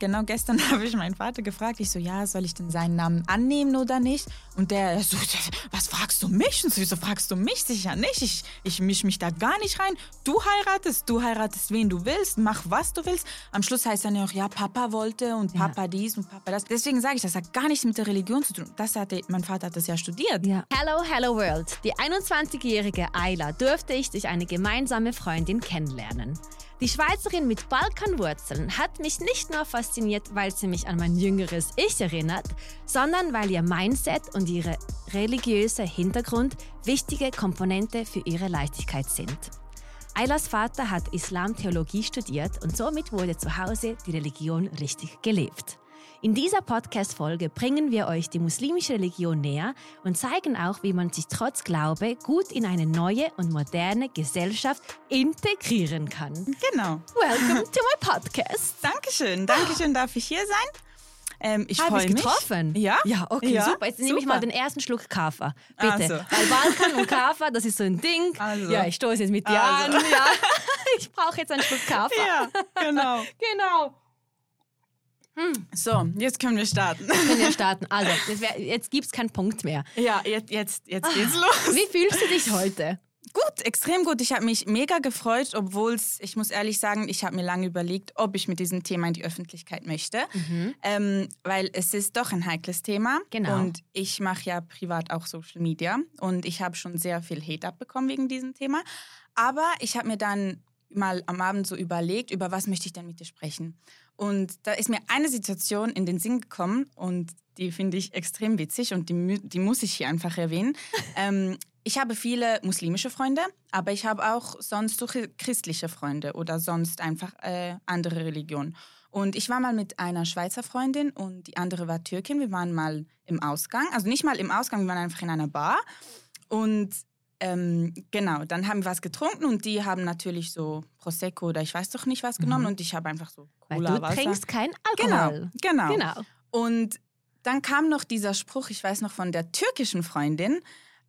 Genau gestern habe ich meinen Vater gefragt, ich so, ja, soll ich denn seinen Namen annehmen oder nicht? Und der so, was fragst du mich? Und so, wieso fragst du mich? Sicher nicht, ich, ich misch mich da gar nicht rein. Du heiratest, du heiratest, wen du willst, mach, was du willst. Am Schluss heißt dann ja auch, ja, Papa wollte und Papa ja. dies und Papa das. Deswegen sage ich, das hat gar nichts mit der Religion zu tun. Das hatte, mein Vater hat das ja studiert. Ja. Hello, hello world. Die 21-jährige Ayla durfte ich durch eine gemeinsame Freundin kennenlernen. Die Schweizerin mit Balkanwurzeln hat mich nicht nur fasziniert, weil sie mich an mein jüngeres Ich erinnert, sondern weil ihr Mindset und ihr religiöser Hintergrund wichtige Komponente für ihre Leichtigkeit sind. Aylas Vater hat Islamtheologie studiert und somit wurde zu Hause die Religion richtig gelebt. In dieser Podcast-Folge bringen wir euch die muslimische Religion näher und zeigen auch, wie man sich trotz Glaube gut in eine neue und moderne Gesellschaft integrieren kann. Genau. Welcome to my podcast. Dankeschön. Dankeschön, darf ich hier sein. Ähm, ich freue mich. getroffen? Ja? Ja, okay, ja, super. Jetzt nehme ich mal den ersten Schluck Kaffee. Bitte. Also. Weil Balkan und Kaffee, das ist so ein Ding. Also. Ja, ich stoße jetzt mit dir also. an. Ja. Ich brauche jetzt einen Schluck Kaffee. Ja, genau. genau. Hm. So, jetzt können wir starten. Jetzt können wir starten. Also, jetzt, jetzt gibt es keinen Punkt mehr. Ja, jetzt, jetzt, jetzt geht's ah, los. Wie fühlst du dich heute? Gut, extrem gut. Ich habe mich mega gefreut, obwohl es, ich muss ehrlich sagen, ich habe mir lange überlegt, ob ich mit diesem Thema in die Öffentlichkeit möchte. Mhm. Ähm, weil es ist doch ein heikles Thema. Genau. Und ich mache ja privat auch Social Media und ich habe schon sehr viel Hate abbekommen wegen diesem Thema. Aber ich habe mir dann mal am Abend so überlegt, über was möchte ich denn mit dir sprechen. Und da ist mir eine Situation in den Sinn gekommen und die finde ich extrem witzig und die, die muss ich hier einfach erwähnen. ähm, ich habe viele muslimische Freunde, aber ich habe auch sonst so christliche Freunde oder sonst einfach äh, andere Religionen. Und ich war mal mit einer Schweizer Freundin und die andere war Türkin. Wir waren mal im Ausgang, also nicht mal im Ausgang, wir waren einfach in einer Bar. Und ähm, genau, dann haben wir was getrunken und die haben natürlich so Prosecco oder ich weiß doch nicht was genommen mhm. und ich habe einfach so Cola Weil du Wasser. trinkst kein Alkohol. Genau, genau, genau. Und dann kam noch dieser Spruch, ich weiß noch von der türkischen Freundin,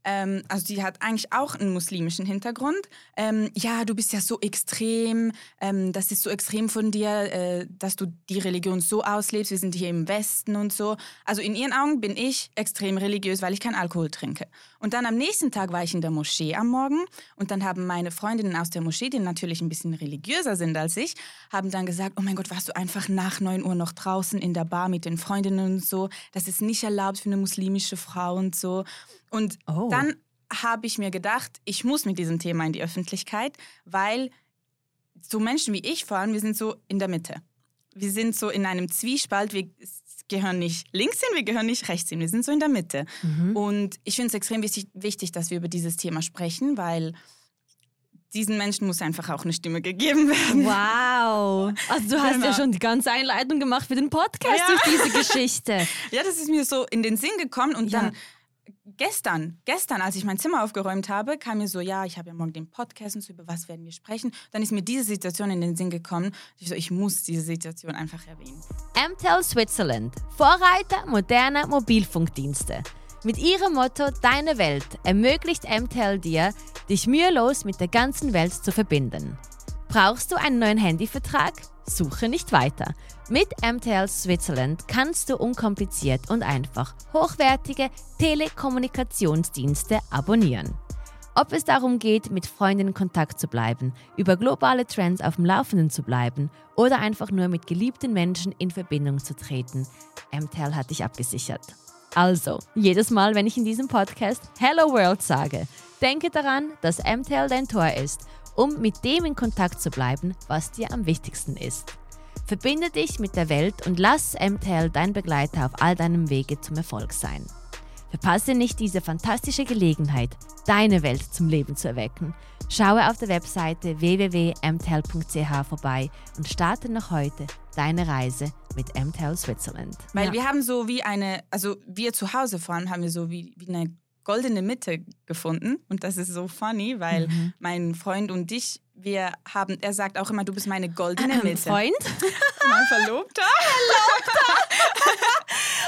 ähm, also die hat eigentlich auch einen muslimischen Hintergrund. Ähm, ja, du bist ja so extrem, ähm, das ist so extrem von dir, äh, dass du die Religion so auslebst. Wir sind hier im Westen und so. Also in ihren Augen bin ich extrem religiös, weil ich keinen Alkohol trinke. Und dann am nächsten Tag war ich in der Moschee am Morgen und dann haben meine Freundinnen aus der Moschee, die natürlich ein bisschen religiöser sind als ich, haben dann gesagt, oh mein Gott, warst du einfach nach 9 Uhr noch draußen in der Bar mit den Freundinnen und so. Das ist nicht erlaubt für eine muslimische Frau und so. Und oh. dann habe ich mir gedacht, ich muss mit diesem Thema in die Öffentlichkeit, weil so Menschen wie ich vor allem, wir sind so in der Mitte. Wir sind so in einem Zwiespalt, wir gehören nicht links hin, wir gehören nicht rechts hin, wir sind so in der Mitte. Mhm. Und ich finde es extrem wichtig, wichtig, dass wir über dieses Thema sprechen, weil diesen Menschen muss einfach auch eine Stimme gegeben werden. Wow. Also du hast genau. ja schon die ganze Einleitung gemacht für den Podcast ja. durch diese Geschichte. Ja, das ist mir so in den Sinn gekommen und ja. dann gestern, gestern, als ich mein Zimmer aufgeräumt habe, kam mir so, ja, ich habe ja morgen den Podcast und so, über was werden wir sprechen. Dann ist mir diese Situation in den Sinn gekommen. Ich so, ich muss diese Situation einfach erwähnen. MTEL Switzerland, Vorreiter moderner Mobilfunkdienste. Mit ihrem Motto Deine Welt ermöglicht MTEL dir, dich mühelos mit der ganzen Welt zu verbinden. Brauchst du einen neuen Handyvertrag? Suche nicht weiter. Mit MTL Switzerland kannst du unkompliziert und einfach hochwertige Telekommunikationsdienste abonnieren. Ob es darum geht, mit Freunden in Kontakt zu bleiben, über globale Trends auf dem Laufenden zu bleiben oder einfach nur mit geliebten Menschen in Verbindung zu treten, MTEL hat dich abgesichert. Also, jedes Mal, wenn ich in diesem Podcast Hello World sage, denke daran, dass MTEL dein Tor ist, um mit dem in Kontakt zu bleiben, was dir am wichtigsten ist. Verbinde dich mit der Welt und lass MTL dein Begleiter auf all deinem Wege zum Erfolg sein. Verpasse nicht diese fantastische Gelegenheit, deine Welt zum Leben zu erwecken. Schaue auf der Webseite www.mtel.ch vorbei und starte noch heute deine Reise mit MTEL Switzerland. Weil ja. wir haben so wie eine, also wir zu Hause vor allem haben wir so wie, wie eine goldene Mitte gefunden und das ist so funny, weil mhm. mein Freund und ich wir haben, er sagt auch immer, du bist meine goldene ähm, Mitte. Freund? mein Verlobter. Verlobter.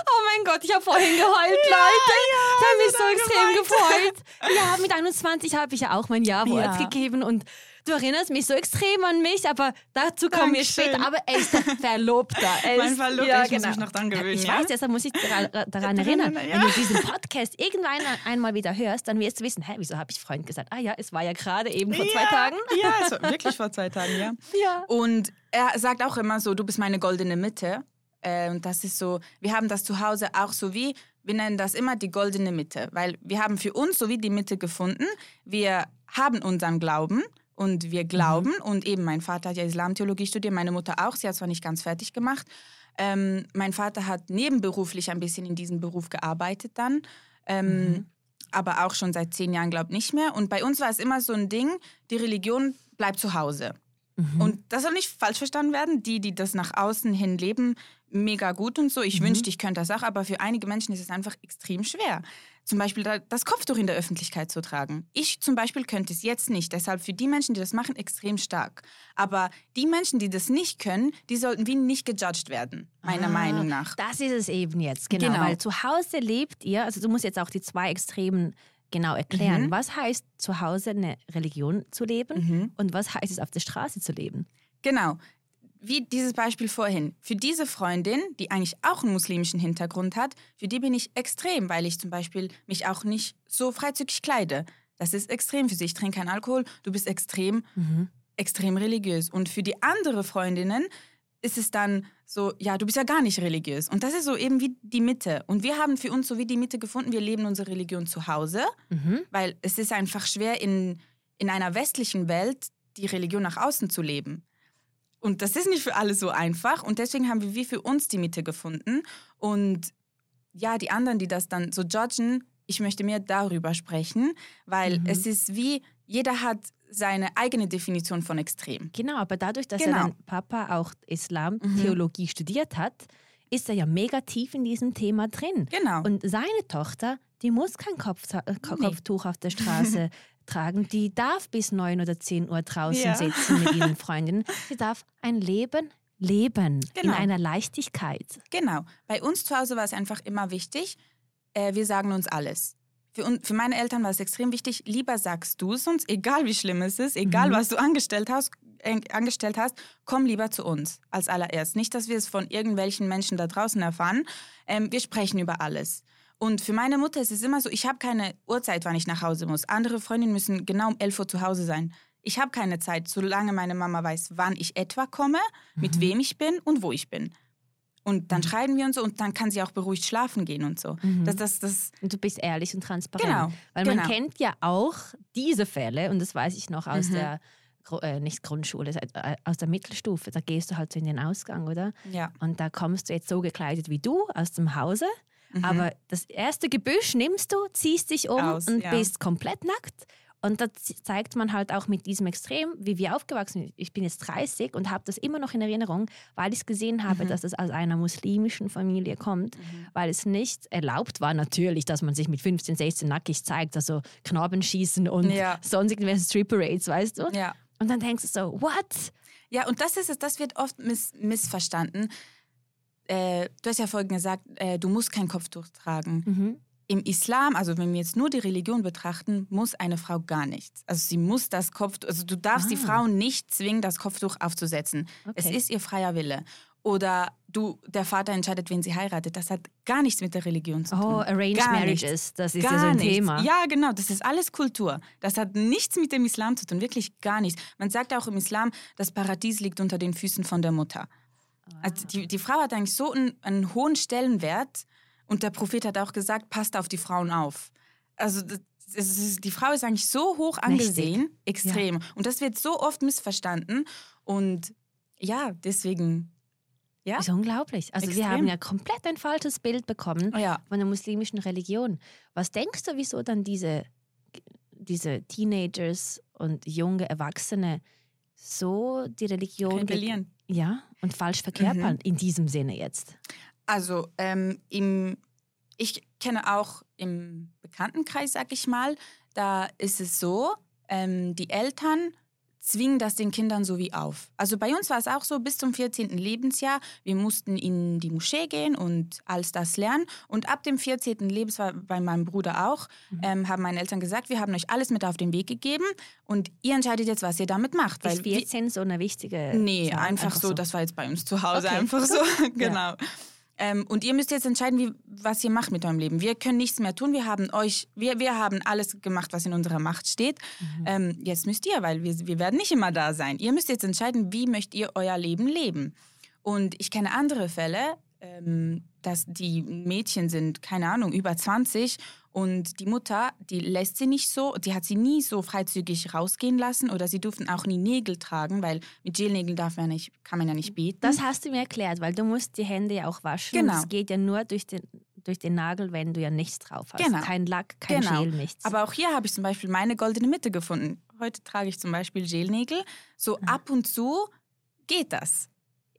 oh mein Gott, ich habe vorhin geheult, ja, Leute. Ja, ich habe mich so extrem gemeint. gefreut. Ja, mit 21 habe ich ja auch mein Ja-Wort ja. gegeben und du erinnerst mich so extrem an mich, aber dazu kommen wir später. Aber er ist Verlobter. Er Mein Verlobter, ich muss mich noch dran gewöhnen, Ich ja? weiß, deshalb muss ich daran, erinnern. erinnern, Wenn ja. du diesen Podcast irgendwann einmal wieder hörst, dann wirst du wissen, hä, wieso habe ich Freund gesagt? Ah ja, es war ja gerade eben vor zwei ja, Tagen. Ja, es war wirklich vor zwei Tagen, ja. Ja. Und er sagt auch immer so, du bist meine goldene Mitte. Und das ist so, wir haben das zu Hause auch so wie, wir nennen das immer die goldene Mitte, weil wir haben für uns so wie die Mitte gefunden. Wir haben unseren Glauben und wir glauben und eben mein Vater hat ja Islamtheologie studiert, meine Mutter auch, sie hat zwar nicht ganz fertig gemacht. Ähm, mein Vater hat nebenberuflich ein bisschen in diesem Beruf gearbeitet dann. Ähm, aber auch schon seit zehn Jahren, glaube ich, nicht mehr. Und bei uns war es immer so ein Ding, die Religion bleibt zu Hause. Und das soll nicht falsch verstanden werden. Die, die das nach außen hin leben, mega gut und so. Ich wünschte, ich könnte das auch, aber für einige Menschen ist es einfach extrem schwer. Zum Beispiel da- das Kopftuch in der Öffentlichkeit zu tragen. Ich zum Beispiel könnte es jetzt nicht. Deshalb für die Menschen, die das machen, extrem stark. Aber die Menschen, die das nicht können, die sollten wie nicht gejudged werden, meiner Ah, Meinung nach. Das ist es eben jetzt, genau. Genau. Weil zu Hause lebt ihr, also du musst jetzt auch die zwei Extremen genau erklären. Mhm. Was heißt zu Hause eine Religion zu leben Mhm. und was heißt es auf der Straße zu leben? Genau. Wie dieses Beispiel vorhin. Für diese Freundin, die eigentlich auch einen muslimischen Hintergrund hat, für die bin ich extrem, weil ich zum Beispiel mich auch nicht so freizügig kleide. Das ist extrem für sie. Ich trinke keinen Alkohol. Du bist extrem, extrem religiös. Und für die andere Freundinnen ist es dann so, ja, du bist ja gar nicht religiös. Und das ist so eben wie die Mitte. Und wir haben für uns so wie die Mitte gefunden. Wir leben unsere Religion zu Hause, Mhm. weil es ist einfach schwer in, in einer westlichen Welt die Religion nach außen zu leben. Und das ist nicht für alle so einfach. Und deswegen haben wir wie für uns die Mitte gefunden. Und ja, die anderen, die das dann so judgen, ich möchte mehr darüber sprechen, weil Mhm. es ist wie, jeder hat seine eigene Definition von extrem. Genau, aber dadurch, dass Genau. er Papa auch Islam-Theologie studiert hat, ist er ja mega tief in diesem Thema drin. Genau. Und seine Tochter, die muss kein Kopf, äh, Nee. Kopftuch auf der Straße tragen. Die darf bis 9 oder 10 Uhr draußen Ja. sitzen mit ihren Freundinnen. Sie darf ein Leben leben in Genau. einer Leichtigkeit. Genau. Bei uns zu Hause war es einfach immer wichtig, äh, wir sagen uns alles. Für, un für meine Eltern war es extrem wichtig, lieber sagst du es uns, egal wie schlimm es ist, egal Mhm. was du angestellt hast, äh, angestellt hast, komm lieber zu uns als allererst. Nicht, dass wir es von irgendwelchen Menschen da draußen erfahren. Ähm, wir sprechen über alles. Und für meine Mutter ist es immer so, ich habe keine Uhrzeit, wann ich nach Hause muss. Andere Freundinnen müssen genau um 11 Uhr zu Hause sein. Ich habe keine Zeit, solange meine Mama weiß, wann ich etwa komme, mit Mhm. wem ich bin und wo ich bin. Und dann schreiben wir und so und dann kann sie auch beruhigt schlafen gehen und so. Mhm. Das, das, das, Und du bist ehrlich und transparent. Genau, Weil man genau. kennt ja auch diese Fälle, und das weiß ich noch aus Mhm. der, äh, nicht Grundschule, äh, aus der Mittelstufe. Da gehst du halt so in den Ausgang, oder? ja. Und da kommst du jetzt so gekleidet wie du aus dem Hause. Mhm. Aber das erste Gebüsch nimmst du, ziehst dich um Aus, und ja. bist komplett nackt. Und da zeigt man halt auch mit diesem Extrem, wie wir aufgewachsen sind. Ich bin jetzt 30 und habe das immer noch in Erinnerung, weil ich gesehen habe, Mhm. dass es aus einer muslimischen Familie kommt, weil es nicht erlaubt war natürlich, dass man sich mit 15, 16 nackig zeigt, also Knabenschießen und Ja. sonst irgendwelche Strip-Parades, weißt du? ja. Und dann denkst du so, what? Ja, und das ist es, das wird oft miss missverstanden. Äh, du hast ja vorhin gesagt, äh, du musst kein Kopftuch tragen. Mhm. Im Islam, also wenn wir jetzt nur die Religion betrachten, muss eine Frau gar nichts. Also sie muss das Kopftuch, also du darfst die Ah. Frau nicht zwingen, das Kopftuch aufzusetzen. Es Okay. ist ihr freier Wille. Oder du, der Vater entscheidet, wen sie heiratet. Das hat gar nichts mit der Religion zu tun. Oh, Arranged Gar Marriages, nichts. das ist Gar ja so ein nichts. Thema. Ja, genau. Das ist alles Kultur. Das hat nichts mit dem Islam zu tun. Wirklich gar nichts. Man sagt auch im Islam, das Paradies liegt unter den Füßen von der Mutter. Also die, die Frau hat eigentlich so einen, einen hohen Stellenwert und der Prophet hat auch gesagt, passt auf die Frauen auf. Also das, ist, die Frau ist eigentlich so hoch angesehen, extrem. Und das wird so oft missverstanden. Und ja, deswegen, ja. Ist unglaublich. Also wir Extrem. haben ja komplett ein falsches Bild bekommen Ja. von der muslimischen Religion. Was denkst du, wieso dann diese, diese Teenagers und junge Erwachsene so die Religion Rebellieren. ja und falsch verkörpern Mhm. in diesem Sinne jetzt? Also ähm, im, ich kenne auch im Bekanntenkreis, sag ich mal, da ist es so, ähm, die Eltern zwingen das den Kindern so wie auf. Also bei uns war es auch so, bis zum 14. Lebensjahr, wir mussten in die Moschee gehen und alles das lernen. Und ab dem 14. Lebensjahr, bei meinem Bruder auch, mhm. ähm, haben meine Eltern gesagt, wir haben euch alles mit auf den Weg gegeben und ihr entscheidet jetzt, was ihr damit macht. Ist 14 so eine wichtige Nee, einfach, einfach so, so, das war jetzt bei uns zu Hause okay. einfach so, genau. Ja. Ähm, und ihr müsst jetzt entscheiden, wie, was ihr macht mit eurem Leben. Wir können nichts mehr tun. Wir haben euch, wir, wir haben alles gemacht, was in unserer Macht steht. Mhm. Ähm, jetzt müsst ihr, weil wir, wir werden nicht immer da sein. Ihr müsst jetzt entscheiden, wie möchtet ihr euer Leben leben. Und ich kenne andere Fälle, ähm, dass die Mädchen sind, keine Ahnung, über 20 und die Mutter, die lässt sie nicht so, die hat sie nie so freizügig rausgehen lassen oder sie durften auch nie Nägel tragen, weil mit Gelnägeln darf man nicht, kann man ja nicht beten. Das hast du mir erklärt, weil du musst die Hände ja auch waschen. Genau. Es geht ja nur durch den, durch den Nagel, wenn du ja nichts drauf hast. Genau. Kein Lack, kein genau. Gel, nichts. Aber auch hier habe ich zum Beispiel meine goldene Mitte gefunden. Heute trage ich zum Beispiel Gelnägel. So ah. ab und zu geht das.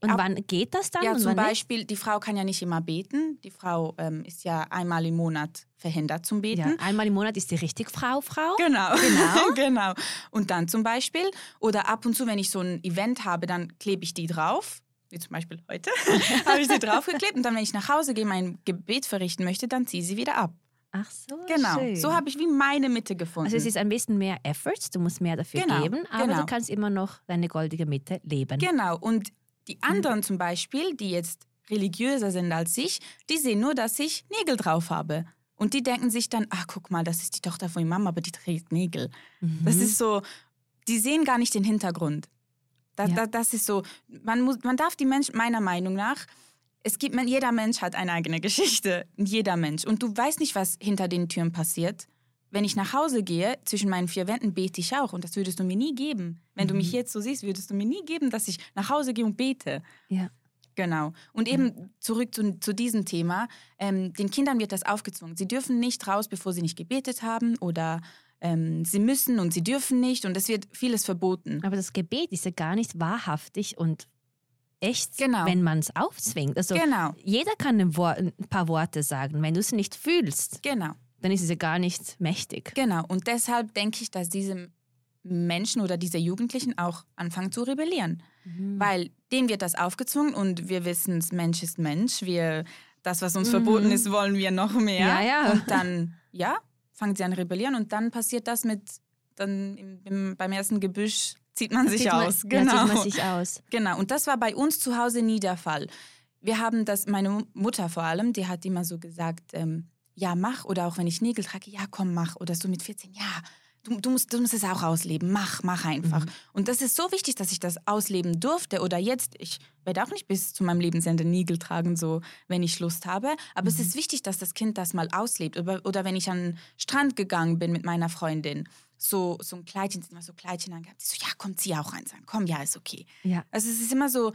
Und Ab, wann geht das dann? Ja, zum Beispiel, nicht? die Frau kann ja nicht immer beten. Die Frau ähm, ist ja einmal im Monat verhindert zum Beten. Ja, einmal im Monat ist die richtig Frau, Frau. Genau. Genau. genau. Und dann zum Beispiel, oder ab und zu, wenn ich so ein Event habe, dann klebe ich die drauf. Wie zum Beispiel heute, habe ich sie draufgeklebt. Und dann, wenn ich nach Hause gehe, mein Gebet verrichten möchte, dann ziehe ich sie wieder ab. Ach so, genau. Schön. So habe ich wie meine Mitte gefunden. Also es ist ein bisschen mehr Effort, du musst mehr dafür genau, geben, aber genau. du kannst immer noch deine goldige Mitte leben. Genau. Und die mhm. anderen mhm. zum Beispiel, die jetzt religiöser sind als ich, die sehen nur, dass ich Nägel drauf habe. Und die denken sich dann, ach guck mal, das ist die Tochter von Mama, aber die trägt Nägel. Mhm. Das ist so, die sehen gar nicht den Hintergrund. Da, ja. da, das ist so, man, muss, man darf die Menschen, meiner Meinung nach, es gibt, jeder Mensch hat eine eigene Geschichte. Jeder Mensch. Und du weißt nicht, was hinter den Türen passiert wenn ich nach Hause gehe, zwischen meinen vier Wänden bete ich auch. Und das würdest du mir nie geben. Wenn mhm. du mich mhm. jetzt so siehst, würdest du mir nie geben, dass ich nach Hause gehe und bete. Ja. Genau. Und eben ja. zurück zu, zu diesem Thema. Ähm, den Kindern wird das aufgezwungen. Sie dürfen nicht raus, bevor sie nicht gebetet haben oder ähm, sie müssen und sie dürfen nicht. Und es wird vieles verboten. Aber das Gebet ist ja gar nicht wahrhaftig und echt, genau. wenn man es aufzwingt. Also genau. jeder kann ein, ein, paar Worte sagen, wenn du es nicht fühlst. Genau dann ist es ja gar nicht mächtig. Genau, und deshalb denke ich, dass diese Menschen oder diese Jugendlichen auch anfangen zu rebellieren. Mhm. Weil denen wird das aufgezwungen und wir wissen, Mensch ist Mensch. Wir, das, was uns mhm. verboten ist, wollen wir noch mehr. Ja, ja. Und dann, ja, fangen sie an rebellieren und dann passiert das mit, dann im, im, beim ersten Gebüsch zieht man sich aus. Man, genau. Ja, zieht man sich aus. Genau, und das war bei uns zu Hause nie der Fall. Wir haben das, meine Mutter vor allem, die hat immer so gesagt, ähm, ja, mach. Oder auch wenn ich Nägel trage, ja, komm, mach. Oder so mit 14, ja, du, du, musst, du musst es auch ausleben. Mach, mach einfach. Mhm. Und das ist so wichtig, dass ich das ausleben durfte. Oder jetzt, ich werde auch nicht bis zu meinem Lebensende Nägel tragen, so, wenn ich Lust habe. Aber mhm. es ist wichtig, dass das Kind das mal auslebt. Oder, oder wenn ich an den Strand gegangen bin mit meiner Freundin so, so ein Kleidchen, sind immer so Kleidchen angehabt. So, ja, komm, zieh auch eins an. Komm, ja, ist okay. Ja. Also es ist immer so,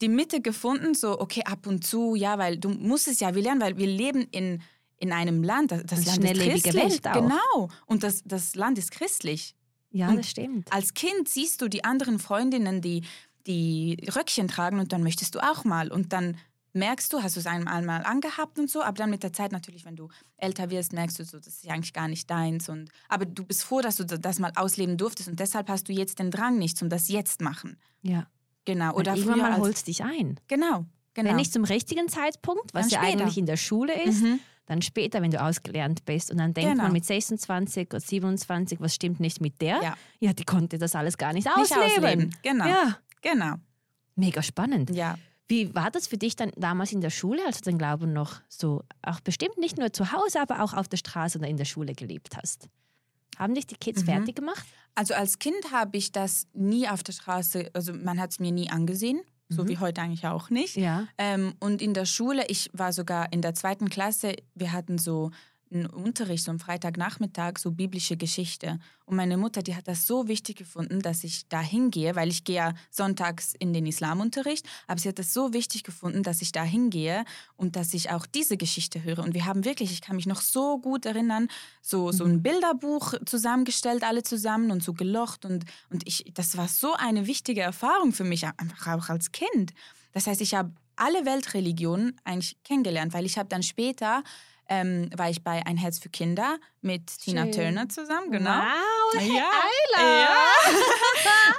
die Mitte gefunden, so, okay, ab und zu, ja, weil du musst es ja, wir lernen, weil wir leben in, in einem Land, das, das Land ist christlich. Welt auch. Genau, und das, das Land ist christlich. Ja, und das stimmt. Als Kind siehst du die anderen Freundinnen, die, die Röckchen tragen und dann möchtest du auch mal und dann merkst du, hast du es einmal mal angehabt und so, aber dann mit der Zeit natürlich, wenn du älter wirst, merkst du so, das ist eigentlich gar nicht deins und aber du bist froh, dass du das mal ausleben durftest und deshalb hast du jetzt den Drang nicht zum das jetzt machen. Ja. Genau. Oder irgendwann mal holst dich ein. Genau. Genau. Wenn nicht zum richtigen Zeitpunkt, was ja eigentlich in der Schule ist, mhm. dann später, wenn du ausgelernt bist. Und dann denkt genau. man mit 26 oder 27, was stimmt nicht mit der? Ja. ja, die konnte das alles gar nicht, nicht ausleben. ausleben. Genau. Ja. Genau. Mega spannend. Ja. Wie war das für dich dann damals in der Schule, als du den Glauben noch so, auch bestimmt nicht nur zu Hause, aber auch auf der Straße oder in der Schule gelebt hast? Haben dich die Kids mhm. fertig gemacht? Also als Kind habe ich das nie auf der Straße, also man hat es mir nie angesehen. So mhm. wie heute eigentlich auch nicht. Ja. Ähm, und in der Schule, ich war sogar in der zweiten Klasse, wir hatten so Unterricht, so am Freitagnachmittag, so biblische Geschichte. Und meine Mutter, die hat das so wichtig gefunden, dass ich da hingehe, weil ich gehe ja sonntags in den Islamunterricht, aber sie hat das so wichtig gefunden, dass ich da hingehe und dass ich auch diese Geschichte höre. Und wir haben wirklich, ich kann mich noch so gut erinnern, so, so ein mhm. Bilderbuch zusammengestellt, alle zusammen und so gelocht. Und, und ich, das war so eine wichtige Erfahrung für mich, einfach auch als Kind. Das heißt, ich habe alle Weltreligionen eigentlich kennengelernt, weil ich habe dann später ähm, war ich bei Ein Herz für Kinder mit Tina Schön. Turner zusammen, genau. Wow, Ja. Ja.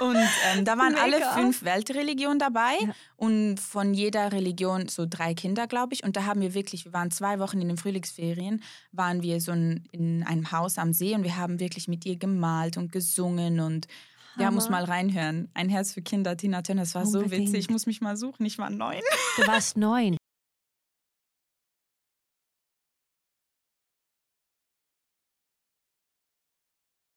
Und ähm, da waren alle Mega. fünf Weltreligionen dabei Ja. und von jeder Religion so drei Kinder, glaube ich. Und da haben wir wirklich, wir waren zwei Wochen in den Frühlingsferien, waren wir so in, in einem Haus am See und wir haben wirklich mit ihr gemalt und gesungen und ja, muss mal reinhören. Ein Herz für Kinder, Tina Turner, das war so Unbedingt. witzig. Ich muss mich mal suchen, ich war neun. Du warst neun.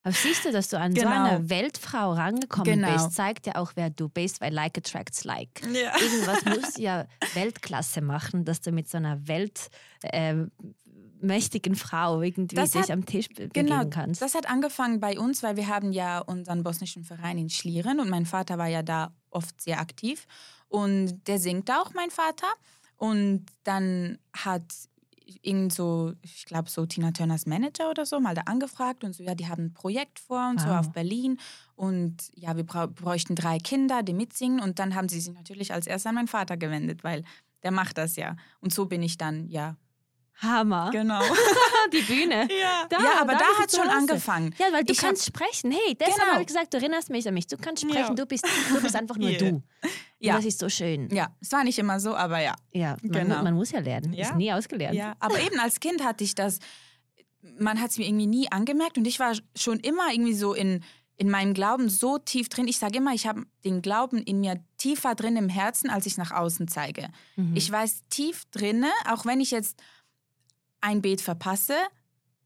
Aber siehst du, dass du an so Genau. eine Weltfrau rangekommen Genau. bist, zeigt ja auch, wer du bist, weil like attracts like. Ja. Irgendwas musst du ja Weltklasse machen, dass du mit so einer weltmächtigen Frau irgendwie Das dich hat- am Tisch be Genau, begeben kannst. das hat angefangen bei uns, weil wir haben ja unseren bosnischen Verein in Schlieren und mein Vater war ja da oft sehr aktiv und der singt auch, mein Vater. Und dann hat irgend so, ich glaube so Tina Turners Manager oder so mal da angefragt und so, ja, die haben ein Projekt vor und so Wow. auf Berlin und ja, wir bräuchten drei Kinder, die mitsingen und dann haben sie sich natürlich als erstes an meinen Vater gewendet, weil der macht das ja. Und so bin ich dann, ja, Hammer. genau. Die Bühne. ja, Da, ja, aber da da hat zu schon Hause. angefangen. Ja, weil du Ich hab- kannst sprechen. Hey, deshalb Genau. habe ich gesagt, du erinnerst mich an mich. Du kannst sprechen, Ja. du, bist, du bist einfach nur Ja. du. Und Ja. das ist so schön. Ja, es war nicht immer so, aber ja. Ja, man, Genau. man muss ja lernen. Ja. Ist nie ausgelernt. ja. Aber eben als Kind hatte ich das, man hat es mir irgendwie nie angemerkt und ich war schon immer irgendwie so in, in meinem Glauben so tief drin. Ich sage immer, ich habe den Glauben in mir tiefer drin im Herzen, als ich nach außen zeige. Mhm. Ich weiß tief drinne, auch wenn ich jetzt ein Beet verpasse,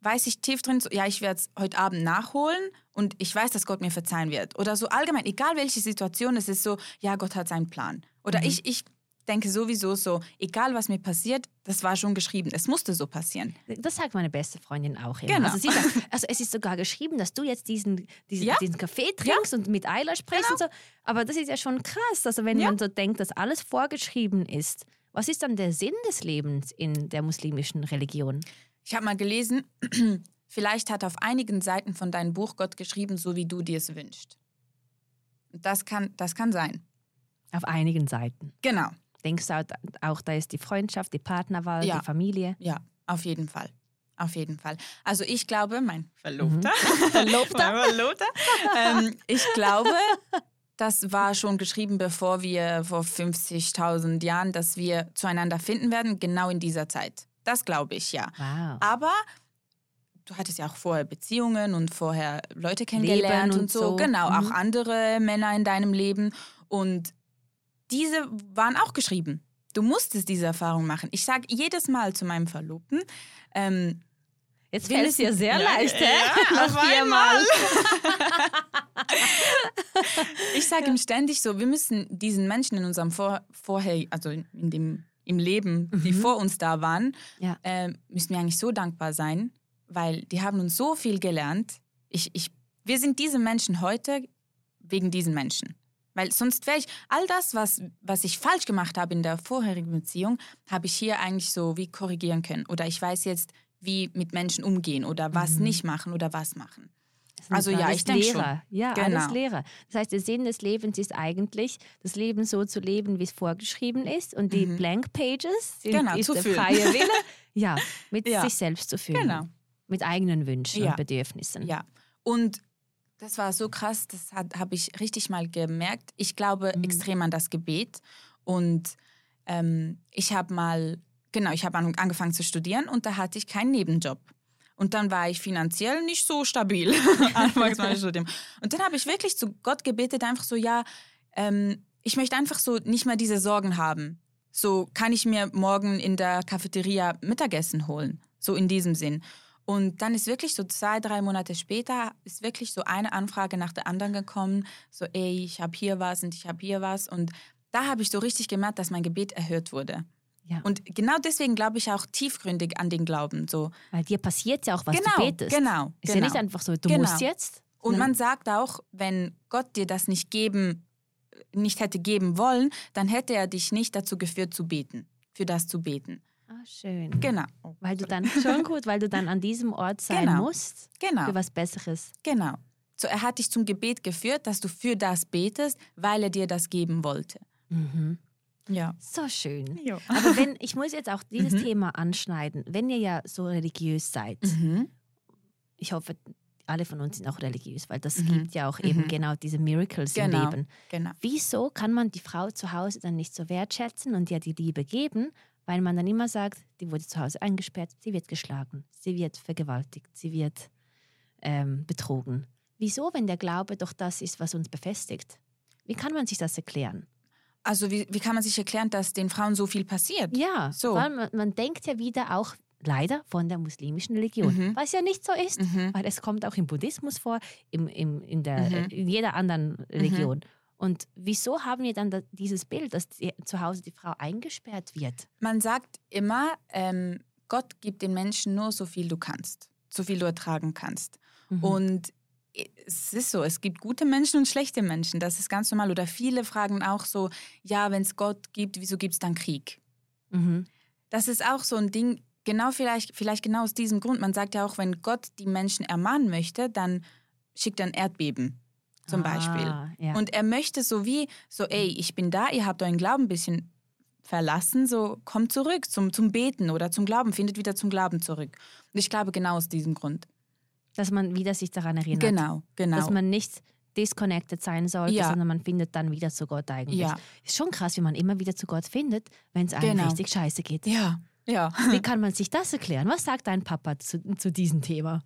weiß ich tief drin, ja, ich werde es heute Abend nachholen und ich weiß, dass Gott mir verzeihen wird. Oder so allgemein, egal welche Situation, es ist so, ja, Gott hat seinen Plan. Oder Mhm. ich, ich denke sowieso so, egal was mir passiert, das war schon geschrieben. Es musste so passieren. Das sagt meine beste Freundin auch immer. Genau. Also, sie sagt, also es ist sogar geschrieben, dass du jetzt diesen, diesen, Ja. diesen Kaffee trinkst und mit Ayla sprichst und so. Aber das ist ja schon krass. Also wenn Ja. man so denkt, dass alles vorgeschrieben ist, was ist dann der Sinn des Lebens in der muslimischen Religion? Ich habe mal gelesen, vielleicht hat auf einigen Seiten von deinem Buch Gott geschrieben, so wie du dir es wünschst. Das kann, das kann sein. Auf einigen Seiten. Genau. Denkst du auch, auch da ist die Freundschaft, die Partnerwahl, Ja. die Familie? Ja, auf jeden Fall. Auf jeden Fall. Also ich glaube, mein Verlobter, Verlobter? mein Verlobter ähm, ich glaube, das war schon geschrieben, bevor wir vor 50.000 Jahren, dass wir zueinander finden werden, genau in dieser Zeit. Das glaube ich, ja. Wow. Aber du hattest ja auch vorher Beziehungen und vorher Leute kennengelernt und, und so. so. Genau, Mhm. auch andere Männer in deinem Leben. Und diese waren auch geschrieben. Du musstest diese Erfahrung machen. Ich sage jedes Mal zu meinem Verlobten, ähm, Jetzt fällt es dir sehr leicht, hä? ja, Nach viermal. ich sage ihm ständig so, wir müssen diesen Menschen in unserem vor, vorher, also in dem im Leben, die Mhm. vor uns da waren, Ja. äh, müssen wir eigentlich so dankbar sein, weil die haben uns so viel gelernt. Ich, ich, wir sind diese Menschen heute wegen diesen Menschen. Weil sonst wäre ich, all das, was, was ich falsch gemacht habe in der vorherigen Beziehung, habe ich hier eigentlich so wie korrigieren können. Oder ich weiß jetzt, wie mit Menschen umgehen oder was Mhm. nicht machen oder was machen. Also ja, ich denk schon. Lehrer. Ja, Genau. alles Lehrer. Das heißt, der Sinn des Lebens ist eigentlich, das Leben so zu leben, wie es vorgeschrieben ist. Und die Mhm. Blank Pages sind, Genau, ist der füllen. freie Wille. Ja, mit Ja. sich selbst zu fühlen. Genau. Mit eigenen Wünschen Ja. und Bedürfnissen. Ja. Und das war so krass, das habe ich richtig mal gemerkt. Ich glaube Mhm. extrem an das Gebet. Und ähm, ich habe mal, genau, ich habe an, angefangen zu studieren und da hatte ich keinen Nebenjob. Und dann war ich finanziell nicht so stabil anfangs meines Studiums. Und dann habe ich wirklich zu Gott gebetet, einfach so, ja, ähm, ich möchte einfach so nicht mehr diese Sorgen haben. So kann ich mir morgen in der Cafeteria Mittagessen holen. So in diesem Sinn. Und dann ist wirklich so zwei, drei Monate später, ist wirklich so eine Anfrage nach der anderen gekommen. So, ey, ich habe hier was und ich habe hier was. Und da habe ich so richtig gemerkt, dass mein Gebet erhört wurde. Ja. Und genau deswegen glaube ich auch tiefgründig an den Glauben. So. Weil dir passiert ja auch, was genau, du betest. genau, Ist genau. ja nicht einfach so, du Genau. musst jetzt. Und sondern- man sagt auch, wenn Gott dir das nicht geben, nicht hätte geben wollen, dann hätte er dich nicht dazu geführt zu beten, für das zu beten. Ah, schön. Genau. Weil du dann, schon gut, weil du dann an diesem Ort sein Genau. musst Genau. für was Besseres. Genau. So, er hat dich zum Gebet geführt, dass du für das betest, weil er dir das geben wollte. Mhm. Ja. So schön. Ja. Aber wenn, ich muss jetzt auch dieses Mhm. Thema anschneiden, wenn ihr ja so religiös seid, Mhm. ich hoffe, alle von uns sind auch religiös, weil das Mhm. gibt ja auch eben Mhm. genau diese Miracles im Genau. Leben. Genau. Wieso kann man die Frau zu Hause dann nicht so wertschätzen und ihr die Liebe geben, weil man dann immer sagt, die wurde zu Hause eingesperrt, sie wird geschlagen, sie wird vergewaltigt, sie wird ähm, betrogen. Wieso, wenn der Glaube doch das ist, was uns befestigt? Wie kann man sich das erklären? Also wie, wie kann man sich erklären, dass den Frauen so viel passiert? Ja, So. allem, man, man denkt ja wieder auch leider von der muslimischen Religion, Mhm. was ja nicht so ist, Mhm. weil es kommt auch im Buddhismus vor, im, im, in, der, Mhm. äh, in jeder anderen Religion. Und wieso haben wir dann da, dieses Bild, dass die, zu Hause die Frau eingesperrt wird? Man sagt immer, ähm, Gott gibt den Menschen nur so viel du kannst, so viel du ertragen kannst. Mhm. Und es ist so, es gibt gute Menschen und schlechte Menschen, das ist ganz normal. Oder viele fragen auch so, ja, wenn es Gott gibt, wieso gibt es dann Krieg? Mhm. Das ist auch so ein Ding, genau vielleicht, vielleicht genau aus diesem Grund. Man sagt ja auch, wenn Gott die Menschen ermahnen möchte, dann schickt er ein Erdbeben zum Beispiel. Ah, ja. Und er möchte so wie, so, ey, ich bin da, ihr habt euren Glauben ein bisschen verlassen, so kommt zurück zum, zum Beten oder zum Glauben, findet wieder zum Glauben zurück. Und ich glaube genau aus diesem Grund. dass man wieder sich daran erinnert. Genau, genau. Dass man nicht disconnected sein sollte, Ja. sondern man findet dann wieder zu Gott eigentlich. ja, Ist schon krass, wie man immer wieder zu Gott findet, wenn es einem Genau. richtig scheiße geht. ja, ja. Wie kann man sich das erklären? Was sagt dein Papa zu, zu diesem Thema?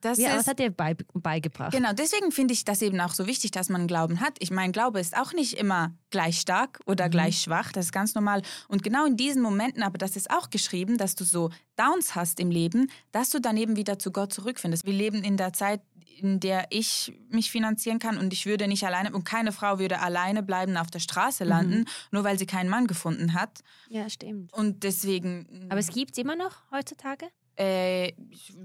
Das Ja, was ist, hat er bei, beigebracht? genau, deswegen finde ich das eben auch so wichtig, dass man Glauben hat. Ich meine, Glaube ist auch nicht immer gleich stark oder Mhm. gleich schwach, das ist ganz normal. Und genau in diesen Momenten, aber das ist auch geschrieben, dass du so Downs hast im Leben, dass du dann eben wieder zu Gott zurückfindest. Wir leben in der Zeit, in der ich mich finanzieren kann und ich würde nicht alleine, und keine Frau würde alleine bleiben auf der Straße Mhm. landen, nur weil sie keinen Mann gefunden hat. Ja, stimmt. Und deswegen. Aber es gibt es immer noch heutzutage? Äh,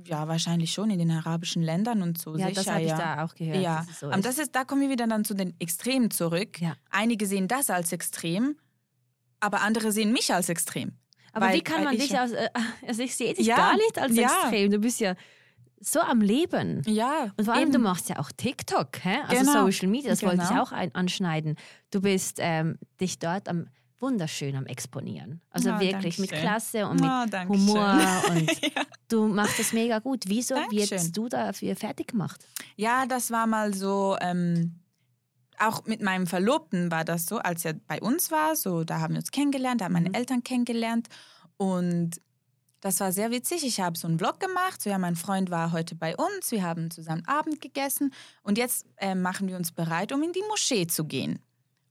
ja, wahrscheinlich schon in den arabischen Ländern und so. ja, sicher, das habe ich ja. da auch gehört. Ja, so aber das ist, da kommen wir wieder dann zu den Extremen zurück. Ja. Einige sehen das als extrem, aber andere sehen mich als extrem. aber weil- wie kann man ich dich aus. Äh, also ich sehe dich Ja, gar nicht als ja. extrem. Du bist ja so am Leben. Ja. Und vor allem, eben. du machst ja auch TikTok, hä? also Genau. Social Media, das wollte ich Genau. auch ein, anschneiden. Du bist ähm, dich dort am wunderschön am Exponieren. Also Oh, wirklich mit. Klasse und mit Oh. Humor und ja. du machst das mega gut. Wieso Dankeschön. wirst du dafür fertig gemacht? ja, das war mal so. Ähm, auch mit meinem Verlobten war das so, als er bei uns war. So, da haben wir uns kennengelernt, da haben meine Mhm. Eltern kennengelernt und das war sehr witzig. Ich habe so einen Vlog gemacht. So, ja, mein Freund war heute bei uns. Wir haben zusammen Abend gegessen und jetzt äh, machen wir uns bereit, um in die Moschee zu gehen.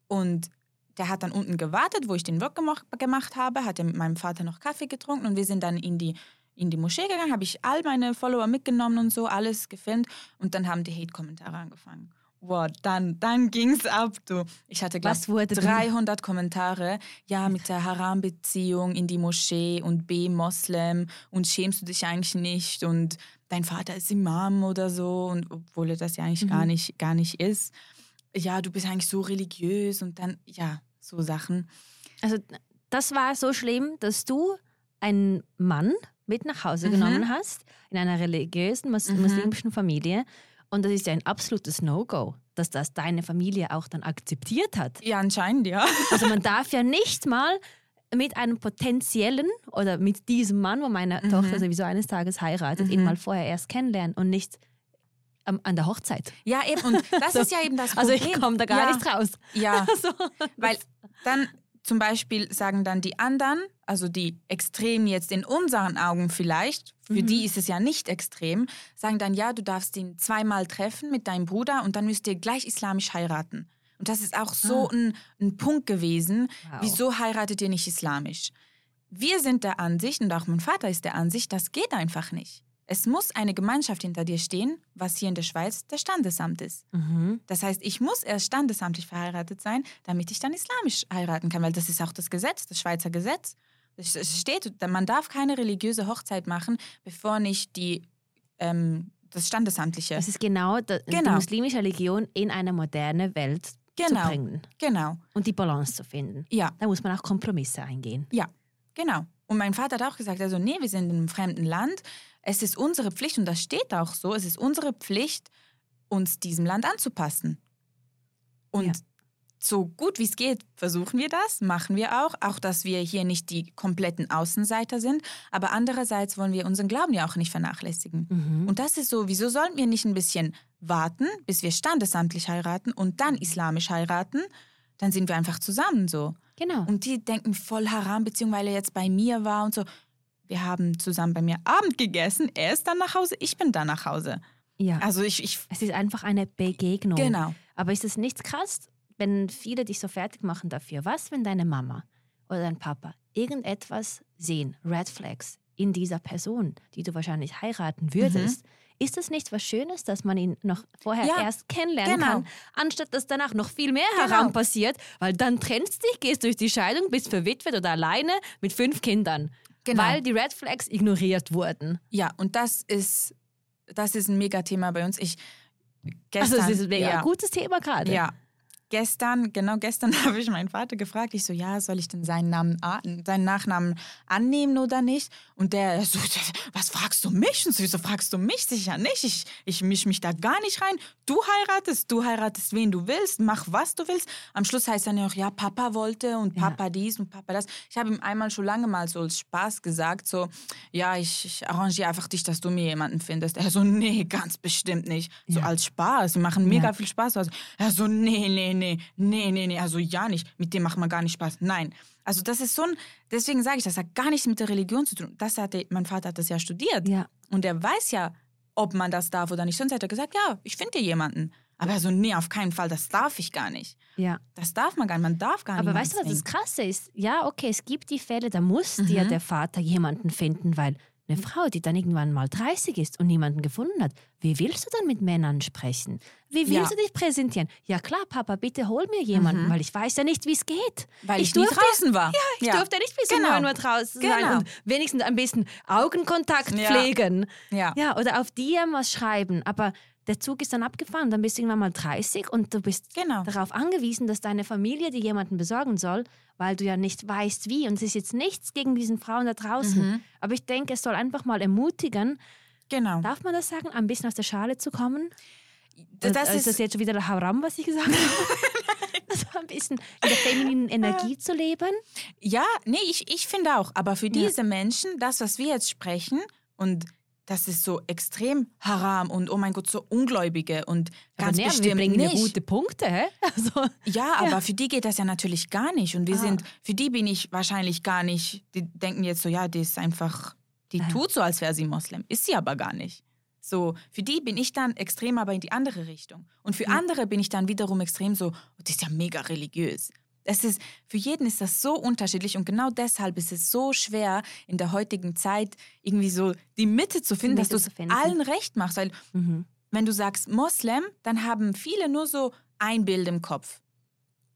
Und der hat dann unten gewartet, wo ich den Vlog gemacht, gemacht habe, hat mit meinem Vater noch Kaffee getrunken und wir sind dann in die, in die Moschee gegangen, habe ich all meine Follower mitgenommen und so, alles gefilmt und dann haben die Hate-Kommentare angefangen. Boah, dann, dann ging's ab, du. Ich hatte, glaube Was wurde denn- 300 Kommentare. Ja, mit der Haram-Beziehung in die Moschee und B, Moslem und schämst du dich eigentlich nicht und dein Vater ist Imam oder so und obwohl er das ja eigentlich gar, Mhm. nicht, gar nicht ist. Ja, du bist eigentlich so religiös und dann, ja, so Sachen. Also das war so schlimm, dass du einen Mann mit nach Hause Mhm. genommen hast in einer religiösen mus Mhm. muslimischen Familie. Und das ist ja ein absolutes No-Go, dass das deine Familie auch dann akzeptiert hat. Ja, anscheinend, ja. Also man darf ja nicht mal mit einem potenziellen oder mit diesem Mann, wo meine Mhm. Tochter sowieso eines Tages heiratet, ihn Mhm. mal vorher erst kennenlernen und nicht am- an der Hochzeit. Ja, eben. Und das So. ist ja eben das Also Problem. ich komme da gar ja, nicht raus. Ja, Also, weil dann zum Beispiel sagen dann die anderen, also die extrem jetzt in unseren Augen vielleicht, für Mhm. die ist es ja nicht extrem, sagen dann, ja, du darfst ihn zweimal treffen mit deinem Bruder und dann müsst ihr gleich islamisch heiraten. Und das ist auch so Ah. ein, ein Punkt gewesen, Wow. wieso heiratet ihr nicht islamisch? Wir sind der Ansicht, und auch mein Vater ist der Ansicht, das geht einfach nicht. Es muss eine Gemeinschaft hinter dir stehen, was hier in der Schweiz der Standesamt ist. Mhm. Das heißt, ich muss erst standesamtlich verheiratet sein, damit ich dann islamisch heiraten kann, weil das ist auch das Gesetz, das Schweizer Gesetz. Es steht, man darf keine religiöse Hochzeit machen, bevor nicht die, ähm, das Standesamtliche. Das ist genau, die Genau. muslimische Religion in eine moderne Welt zu Genau. bringen Genau, und die Balance zu finden. ja, Da muss man auch Kompromisse eingehen. genau. Und mein Vater hat auch gesagt, also nee, wir sind in einem fremden Land. Es ist unsere Pflicht, und das steht auch so, es ist unsere Pflicht, uns diesem Land anzupassen. Und Ja. so gut wie es geht, versuchen wir das, machen wir auch. Auch, dass wir hier nicht die kompletten Außenseiter sind. Aber andererseits wollen wir unseren Glauben ja auch nicht vernachlässigen. Mhm. Und das ist so, wieso sollten wir nicht ein bisschen warten, bis wir standesamtlich heiraten und dann islamisch heiraten? Dann sind wir einfach zusammen so. Genau. Und die denken voll haram, beziehungsweise jetzt bei mir war und so. Wir haben zusammen bei mir Abend gegessen. Er ist dann nach Hause, ich bin dann nach Hause. ja. Also ich, ich Es ist einfach eine Begegnung. genau. Aber ist es nicht krass, wenn viele dich so fertig machen dafür? Was, wenn deine Mama oder dein Papa irgendetwas sehen, Red Flags, in dieser Person, die du wahrscheinlich heiraten würdest? Ist das nicht was Schönes, dass man ihn noch vorher Ja, erst kennenlernen genau. kann, anstatt dass danach noch viel mehr Genau. heran passiert? Weil dann trennst dich, gehst durch die Scheidung, bist verwitwet oder alleine mit fünf Kindern. Genau. Weil die Red Flags ignoriert wurden. Ja, und das ist, das ist ein Megathema bei uns. Ich Also gestern, das ist ein mega ja, gutes Thema gerade. ja, gestern, genau gestern habe ich meinen Vater gefragt. Ich so, ja, soll ich denn seinen Namen, seinen Nachnamen annehmen oder nicht? Und der so, was fragst du mich? Und so, wieso fragst du mich? Sicher nicht. Ich, ich misch mich da gar nicht rein. Du heiratest, du heiratest, wen du willst, mach was du willst. Am Schluss heißt dann ja auch, ja, Papa wollte und Ja. Papa dies und Papa das. Ich habe ihm einmal schon lange mal so als Spaß gesagt, so, ja, ich, ich arrangiere einfach dich, dass du mir jemanden findest. Er so, nee, ganz bestimmt nicht. So Ja. als Spaß. Wir machen mega Ja. viel Spaß. Also, er so, nee, nee, nee, nee, nee, nee, also ja nicht. Mit dem macht man gar nicht Spaß. Nein. Also das ist so ein, deswegen sage ich, das hat gar nichts mit der Religion zu tun. Das hatte, mein Vater hat das ja studiert. Ja. Und er weiß ja, ob man das darf oder nicht. Sonst hätte er gesagt, ja, ich finde dir jemanden. Aber er so, nee, auf keinen Fall, das darf ich gar nicht. ja. Das darf man gar nicht, man darf gar nicht. Aber weißt du, was das Krasse ist? Ja, okay, es gibt die Fälle, da muss dir Mhm. der Vater jemanden finden, weil eine Frau, die dann irgendwann mal 30 ist und niemanden gefunden hat, wie willst du dann mit Männern sprechen? Wie willst Ja. du dich präsentieren? Ja klar, Papa, bitte hol mir jemanden, Mhm. weil ich weiß ja nicht, wie es geht. Weil ich, ich durfte- draußen war. Ja, Ich durfte nicht bis um Genau. 9 Uhr draußen sein Genau. und wenigstens ein bisschen Augenkontakt Ja. pflegen. Ja. Ja, oder auf DM was schreiben. Aber der Zug ist dann abgefahren, dann bist du irgendwann mal 30 und du bist Genau. darauf angewiesen, dass deine Familie dir jemanden besorgen soll, weil du ja nicht weißt, wie. Und es ist jetzt nichts gegen diesen Frauen da draußen. Mhm. Aber ich denke, es soll einfach mal ermutigen, Genau. darf man das sagen, ein bisschen aus der Schale zu kommen? Das, das ist ist, das jetzt schon wieder der Haram, was ich gesagt habe? also ein bisschen in der femininen Energie zu leben? Ja, nee, ich, ich finde auch. Aber für diese Menschen, das, was wir jetzt sprechen, und das ist so extrem haram und oh mein Gott, so Ungläubige und ganz Aber nee, wir bestimmt bringen ja nicht. gute Punkte, hä? Also, Ja, aber für die geht das ja natürlich gar nicht. Und wir Ah. sind, für die bin ich wahrscheinlich gar nicht, die denken jetzt so, ja, die ist einfach, die Ah. tut so, als wäre sie Moslem. Ist sie aber gar nicht. So, für die bin ich dann extrem, aber in die andere Richtung. Und für Ja. andere bin ich dann wiederum extrem so, oh, die ist ja mega religiös. Es ist, für jeden ist das so unterschiedlich und genau deshalb ist es so schwer, in der heutigen Zeit irgendwie so die Mitte zu finden, dass Mitte du zu es allen recht machst. Weil mhm. wenn du sagst Moslem, dann haben viele nur so ein Bild im Kopf.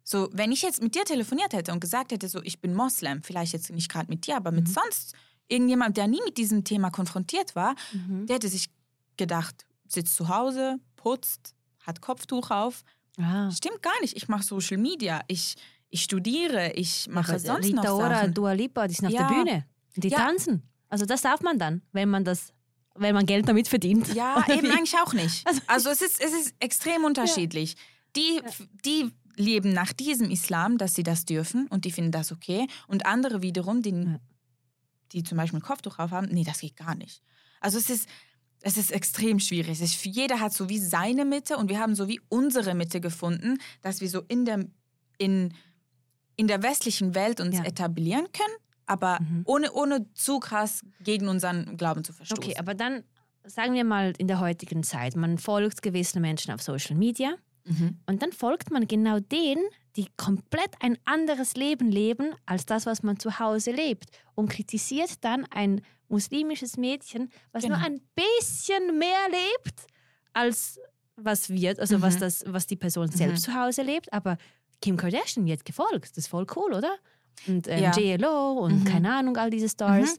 So, wenn ich jetzt mit dir telefoniert hätte und gesagt hätte, so, ich bin Moslem, vielleicht jetzt nicht gerade mit dir, aber mit Mhm. sonst irgendjemand, der nie mit diesem Thema konfrontiert war, Mhm. der hätte sich gedacht, sitzt zu Hause, putzt, hat Kopftuch auf. Ah. Stimmt gar nicht. Ich mache Social Media, ich, ich studiere, ich mache Aber sonst Rita noch Ora, Sachen. Dua Lipa, die sind auf Ja. der Bühne. Die Ja. tanzen. Also das darf man dann, wenn man das, wenn man Geld damit verdient. Ja, eben wie? eigentlich auch nicht. Also- Also es ist, es ist extrem unterschiedlich. Die, die leben nach diesem Islam, dass sie das dürfen und die finden das okay. Und andere wiederum, die, Ja. die zum Beispiel ein Kopftuch auf haben, nee, das geht gar nicht. Also es ist, es ist extrem schwierig. Es ist, jeder hat so wie seine Mitte und wir haben so wie unsere Mitte gefunden, dass wir so in der, in, in der westlichen Welt uns Ja. etablieren können, aber Mhm. ohne, ohne zu krass gegen unseren Glauben zu verstoßen. Okay, aber dann sagen wir mal in der heutigen Zeit, man folgt gewissen Menschen auf Social Media mhm. und dann folgt man genau denen, die komplett ein anderes Leben leben als das, was man zu Hause lebt und kritisiert dann ein muslimisches Mädchen, was nur Genau. ein bisschen mehr lebt als was wir, also was Mhm. das, was die Person selbst zu Hause lebt, aber Kim Kardashian wird gefolgt, das ist voll cool, oder? Und ähm, Ja. JLO und Mhm. keine Ahnung, all diese Stars.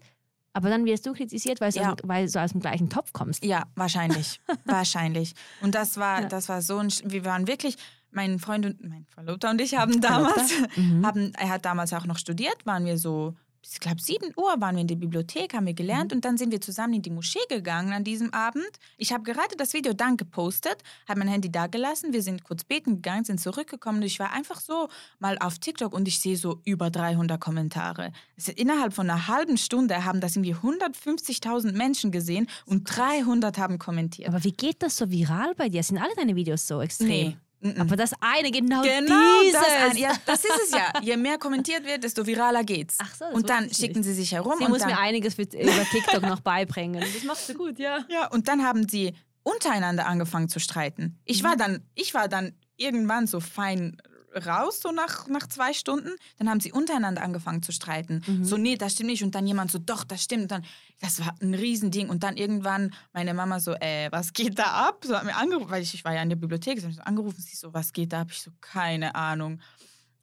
Aber dann wirst du kritisiert, weil, du Ja. aus, dem- weil du aus dem gleichen Topf kommst. Ja, wahrscheinlich. wahrscheinlich. Und das war, Ja. das war so ein, wir waren wirklich, mein Freund und mein Verlobter und ich haben damals, Mhm. haben, er hat damals auch noch studiert, waren wir so ich glaube, 7 Uhr waren wir in der Bibliothek, haben wir gelernt Mhm. und dann sind wir zusammen in die Moschee gegangen an diesem Abend. Ich habe gerade das Video dann gepostet, habe mein Handy da gelassen, wir sind kurz beten gegangen, sind zurückgekommen und ich war einfach so mal auf TikTok und ich sehe so über 300 Kommentare. Sind innerhalb von einer halben Stunde haben das irgendwie 150.000 Menschen gesehen und 300 haben kommentiert. Aber wie geht das so viral bei dir? Sind alle deine Videos so extrem? Nee. Aber das eine, genau, Genau, dieses. das, ein- ja, das ist es ja. Je mehr kommentiert wird, desto viraler geht's. Ach so, und dann schicken sie sich herum Sie und muss mir einiges für, über TikTok noch beibringen. Das machst du gut, ja. Ja, und dann haben sie untereinander angefangen zu streiten. Ich Mhm. war dann, ich war dann irgendwann so fein raus, so nach, nach zwei Stunden. Dann haben sie untereinander angefangen zu streiten. Mhm. So, nee, das stimmt nicht. Und dann jemand so, doch, das stimmt. Und dann, das war ein Riesending. Und dann irgendwann meine Mama so, äh, was geht da ab? So hat mir angerufen, weil ich, ich war ja in der Bibliothek. Sie hat mich so angerufen, sie so, was geht da ab? Ich so, keine Ahnung.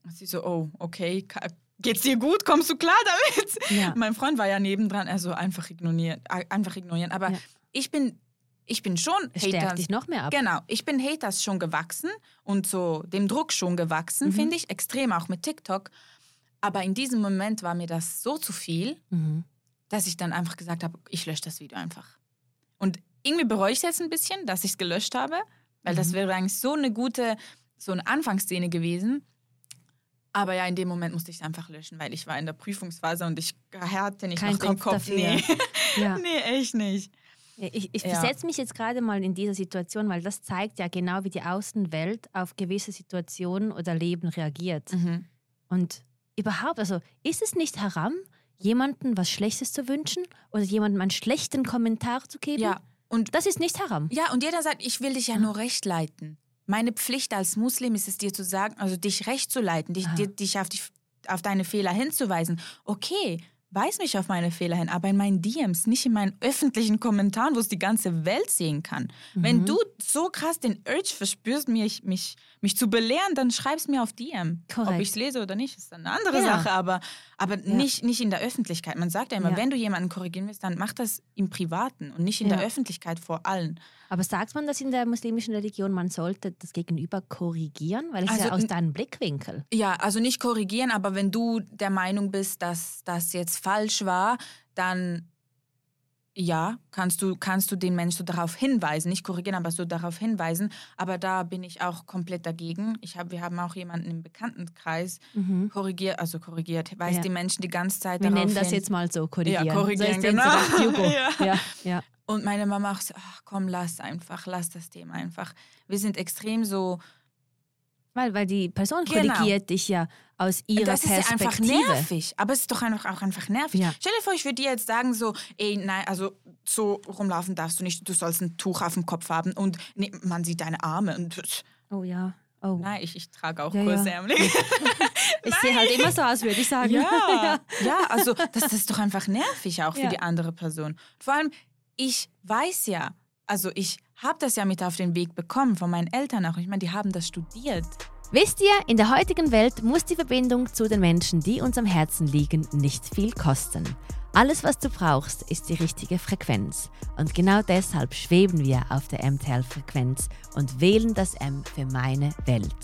Und sie so, oh, okay, ka- geht's dir gut? Kommst du klar damit? Ja. Mein Freund war ja nebendran, also einfach ignorieren, einfach ignorieren. Aber Ja. ich bin, ich bin schon Es stärkt Haters. dich noch mehr ab. Genau, ich bin Haters schon gewachsen und so dem Druck schon gewachsen, Mhm. finde ich, extrem auch mit TikTok. Aber in diesem Moment war mir das so zu viel, Mhm. dass ich dann einfach gesagt habe, ich lösche das Video einfach. Und irgendwie bereue ich es jetzt ein bisschen, dass ich es gelöscht habe, weil das Mhm. wäre eigentlich so eine gute, so eine Anfangsszene gewesen. Aber ja, in dem Moment musste ich es einfach löschen, weil ich war in der Prüfungsphase und ich hatte nicht Kein noch den Kopf Kopf. dafür. Nee. Ja. nee, echt nicht. Ich, ich Ja. versetze mich jetzt gerade mal in dieser Situation, weil das zeigt ja genau, wie die Außenwelt auf gewisse Situationen oder Leben reagiert. Mhm. Und überhaupt, also ist es nicht haram, jemandem was Schlechtes zu wünschen oder jemandem einen schlechten Kommentar zu geben? Ja, und Das ist nicht haram. Ja, und jeder sagt, ich will dich ja nur recht leiten. Meine Pflicht als Muslim ist es dir zu sagen, also dich recht zu leiten, dich, Ah. dir, dich auf, die, auf deine Fehler hinzuweisen. Okay, weis mich auf meine Fehler hin, aber in meinen DMs, nicht in meinen öffentlichen Kommentaren, wo es die ganze Welt sehen kann. Wenn Mhm. du so krass den Urge verspürst, mich, mich, mich zu belehren, dann schreib's mir auf DM. Ob Korrekt. ich es lese oder nicht, ist dann eine andere Ja. Sache, aber, aber nicht, nicht in der Öffentlichkeit. Man sagt ja immer, Ja. wenn du jemanden korrigieren willst, dann mach das im Privaten und nicht in Ja. der Öffentlichkeit vor allen. Aber sagt man das in der muslimischen Religion, man sollte das Gegenüber korrigieren? Weil es Also ja aus deinem Blickwinkel. Ja, also nicht korrigieren, aber wenn du der Meinung bist, dass das jetzt falsch war, dann ja, kannst du, kannst du den Menschen so darauf hinweisen, nicht korrigieren, aber so darauf hinweisen. Aber da bin ich auch komplett dagegen. Ich hab, wir haben auch jemanden im Bekanntenkreis Mhm. korrigiert, also korrigiert, weist Ja. die Menschen die ganze Zeit Wir darauf nennen das hin. jetzt mal so, korrigieren. korrigieren, so ist genau. Hugo. Ja. ja, ja. Und meine Mama auch so, ach komm, lass einfach, lass das Thema einfach. Wir sind extrem so, Weil, weil die Person Genau. korrigiert dich ja aus ihrer das ist ja einfach Perspektive. nervig. Aber es ist doch einfach, auch einfach nervig. Ja. Stell dir vor, ich würde dir jetzt sagen so, ey, nein, also so rumlaufen darfst du nicht. Du sollst ein Tuch auf dem Kopf haben und nee, man sieht deine Arme. Und, Oh ja. Oh. nein, ich, ich trage auch Ja, ja. kurzärmlich. Ich sehe halt immer so aus, würde ich sagen. Ja, ja, also das, das ist doch einfach nervig auch für Ja. die andere Person. Vor allem, ich weiß ja, also ich habe das ja mit auf den Weg bekommen von meinen Eltern auch. Ich meine, die haben das studiert. Wisst ihr, in der heutigen Welt muss die Verbindung zu den Menschen, die uns am Herzen liegen, nicht viel kosten. Alles, was du brauchst, ist die richtige Frequenz. Und genau deshalb schweben wir auf der MTL-Frequenz und wählen das M für meine Welt.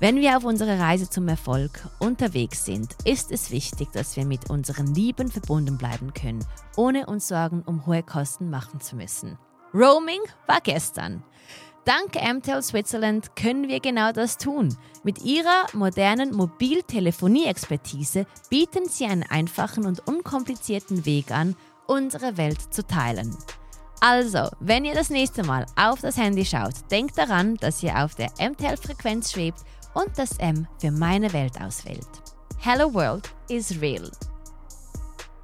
Wenn wir auf unserer Reise zum Erfolg unterwegs sind, ist es wichtig, dass wir mit unseren Lieben verbunden bleiben können, ohne uns Sorgen um hohe Kosten machen zu müssen. Roaming war gestern. Dank MTEL Switzerland können wir genau das tun. Mit ihrer modernen Mobiltelefonie-Expertise bieten sie einen einfachen und unkomplizierten Weg an, unsere Welt zu teilen. Also, wenn ihr das nächste Mal auf das Handy schaut, denkt daran, dass ihr auf der MTEL-Frequenz schwebt und das M für meine Welt auswählt. Hello World is real.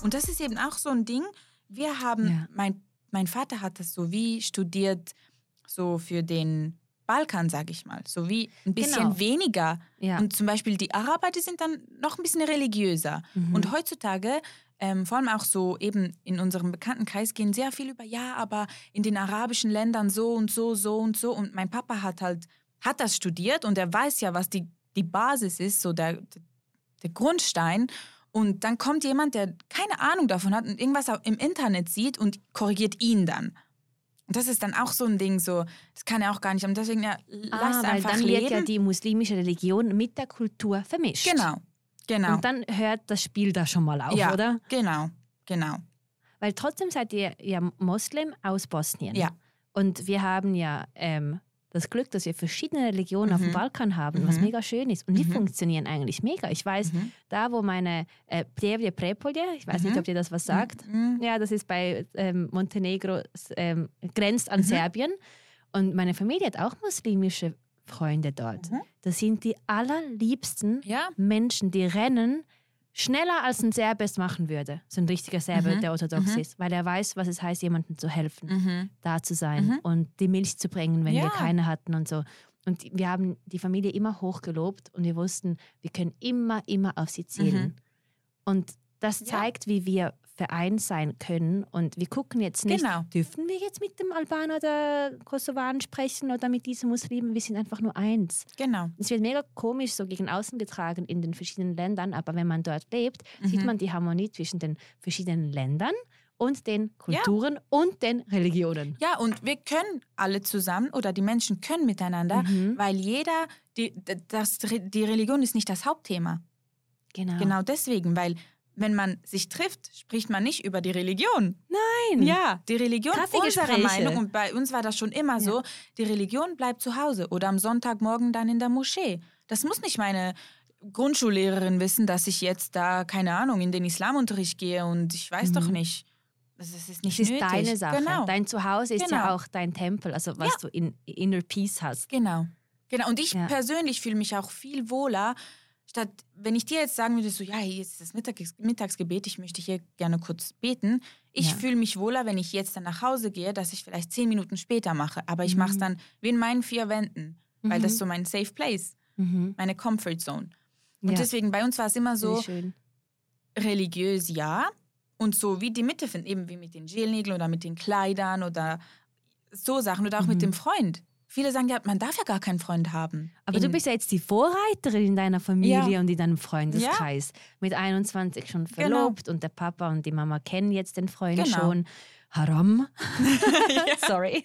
Und das ist eben auch so ein Ding. Wir haben, Ja. mein, mein Vater hat das so wie studiert, so für den Balkan, sag ich mal. So wie ein bisschen Genau. weniger. Ja. Und zum Beispiel die Araber, die sind dann noch ein bisschen religiöser. Mhm. Und heutzutage, ähm, vor allem auch so eben in unserem Bekanntenkreis, gehen sehr viel über, ja, aber in den arabischen Ländern so und so, so und so. Und mein Papa hat halt, hat das studiert und er weiß ja, was die, die Basis ist, so der, der Grundstein. Und dann kommt jemand, der keine Ahnung davon hat und irgendwas im Internet sieht und korrigiert ihn dann. Und das ist dann auch so ein Ding, so, das kann er auch gar nicht. Und deswegen, ja, lass ah, weil einfach dann leben. wird ja die muslimische Religion mit der Kultur vermischt. Genau. Genau. Und dann hört das Spiel da schon mal auf, ja, oder? Genau, genau. Weil trotzdem seid ihr ja Moslem aus Bosnien. Ja. Und wir haben ja ähm, das Glück, dass wir verschiedene Religionen auf dem Mhm. Balkan haben, was Mhm. mega schön ist. Und die Mhm. funktionieren eigentlich mega. Ich weiß, Mhm. da wo meine äh, Pljevlje Prepolje, ich weiß nicht, Mhm. ob dir das was sagt, Mhm. ja, das ist bei ähm, Montenegro, ähm, grenzt an Mhm. Serbien. Und meine Familie hat auch muslimische Freunde dort. Mhm. Das sind die allerliebsten Ja. Menschen, die rennen schneller als ein Serbe es machen würde. So ein richtiger Serbe, Mhm. der orthodox Mhm. ist, weil er weiß, was es heißt, jemandem zu helfen, Mhm. da zu sein Mhm. und die Milch zu bringen, wenn wir Ja. keine hatten und so. Und wir haben die Familie immer hochgelobt und wir wussten, wir können immer, immer auf sie zählen. Und das Ja. zeigt, wie wir vereint sein können. Und wir gucken jetzt nicht, Genau. dürfen wir jetzt mit dem Albaner oder Kosovaren sprechen oder mit diesen Muslimen? Wir sind einfach nur eins. Genau. Es wird mega komisch so gegen außen getragen in den verschiedenen Ländern, aber wenn man dort lebt, sieht Mhm. man die Harmonie zwischen den verschiedenen Ländern und den Kulturen und den Religionen. Ja, und wir können alle zusammen oder die Menschen können miteinander, Mhm. weil jeder, die, das, die Religion ist nicht das Hauptthema. Genau. Genau deswegen, weil wenn man sich trifft, spricht man nicht über die Religion. Nein. Ja, die Religion Kaffeegespräche. unserer Meinung, und bei uns war das schon immer so, die Religion bleibt zu Hause oder am Sonntagmorgen dann in der Moschee. Das muss nicht meine Grundschullehrerin wissen, dass ich jetzt da, keine Ahnung, in den Islamunterricht gehe und ich weiß Mhm. doch nicht. Das ist Es nicht ist nötig. deine Sache. Genau. Dein Zuhause ist ja Genau. auch dein Tempel, also was du in Inner Peace hast. Genau. Genau. Und ich Ja. persönlich fühle mich auch viel wohler, statt, wenn ich dir jetzt sagen würde, so, ja, hier ist das Mittags Mittagsgebet, ich möchte hier gerne kurz beten. Ich Ja. fühle mich wohler, wenn ich jetzt dann nach Hause gehe, dass ich vielleicht zehn Minuten später mache. Aber ich mache es Mhm. dann wie in meinen vier Wänden, weil das ist so mein Safe Place, Mhm. meine Comfort Zone. Und ja. deswegen, bei uns war es immer so, religiös ja und so wie die Mitte finden, eben wie mit den Gelnägeln oder mit den Kleidern oder so Sachen oder auch Mhm. mit dem Freund. Viele sagen ja, man darf ja gar keinen Freund haben. Aber du In- bist ja jetzt die Vorreiterin in deiner Familie Ja. und in deinem Freundeskreis. Mit 21 schon verlobt und der Papa und die Mama kennen jetzt den Freund Genau. schon. Haram. Sorry.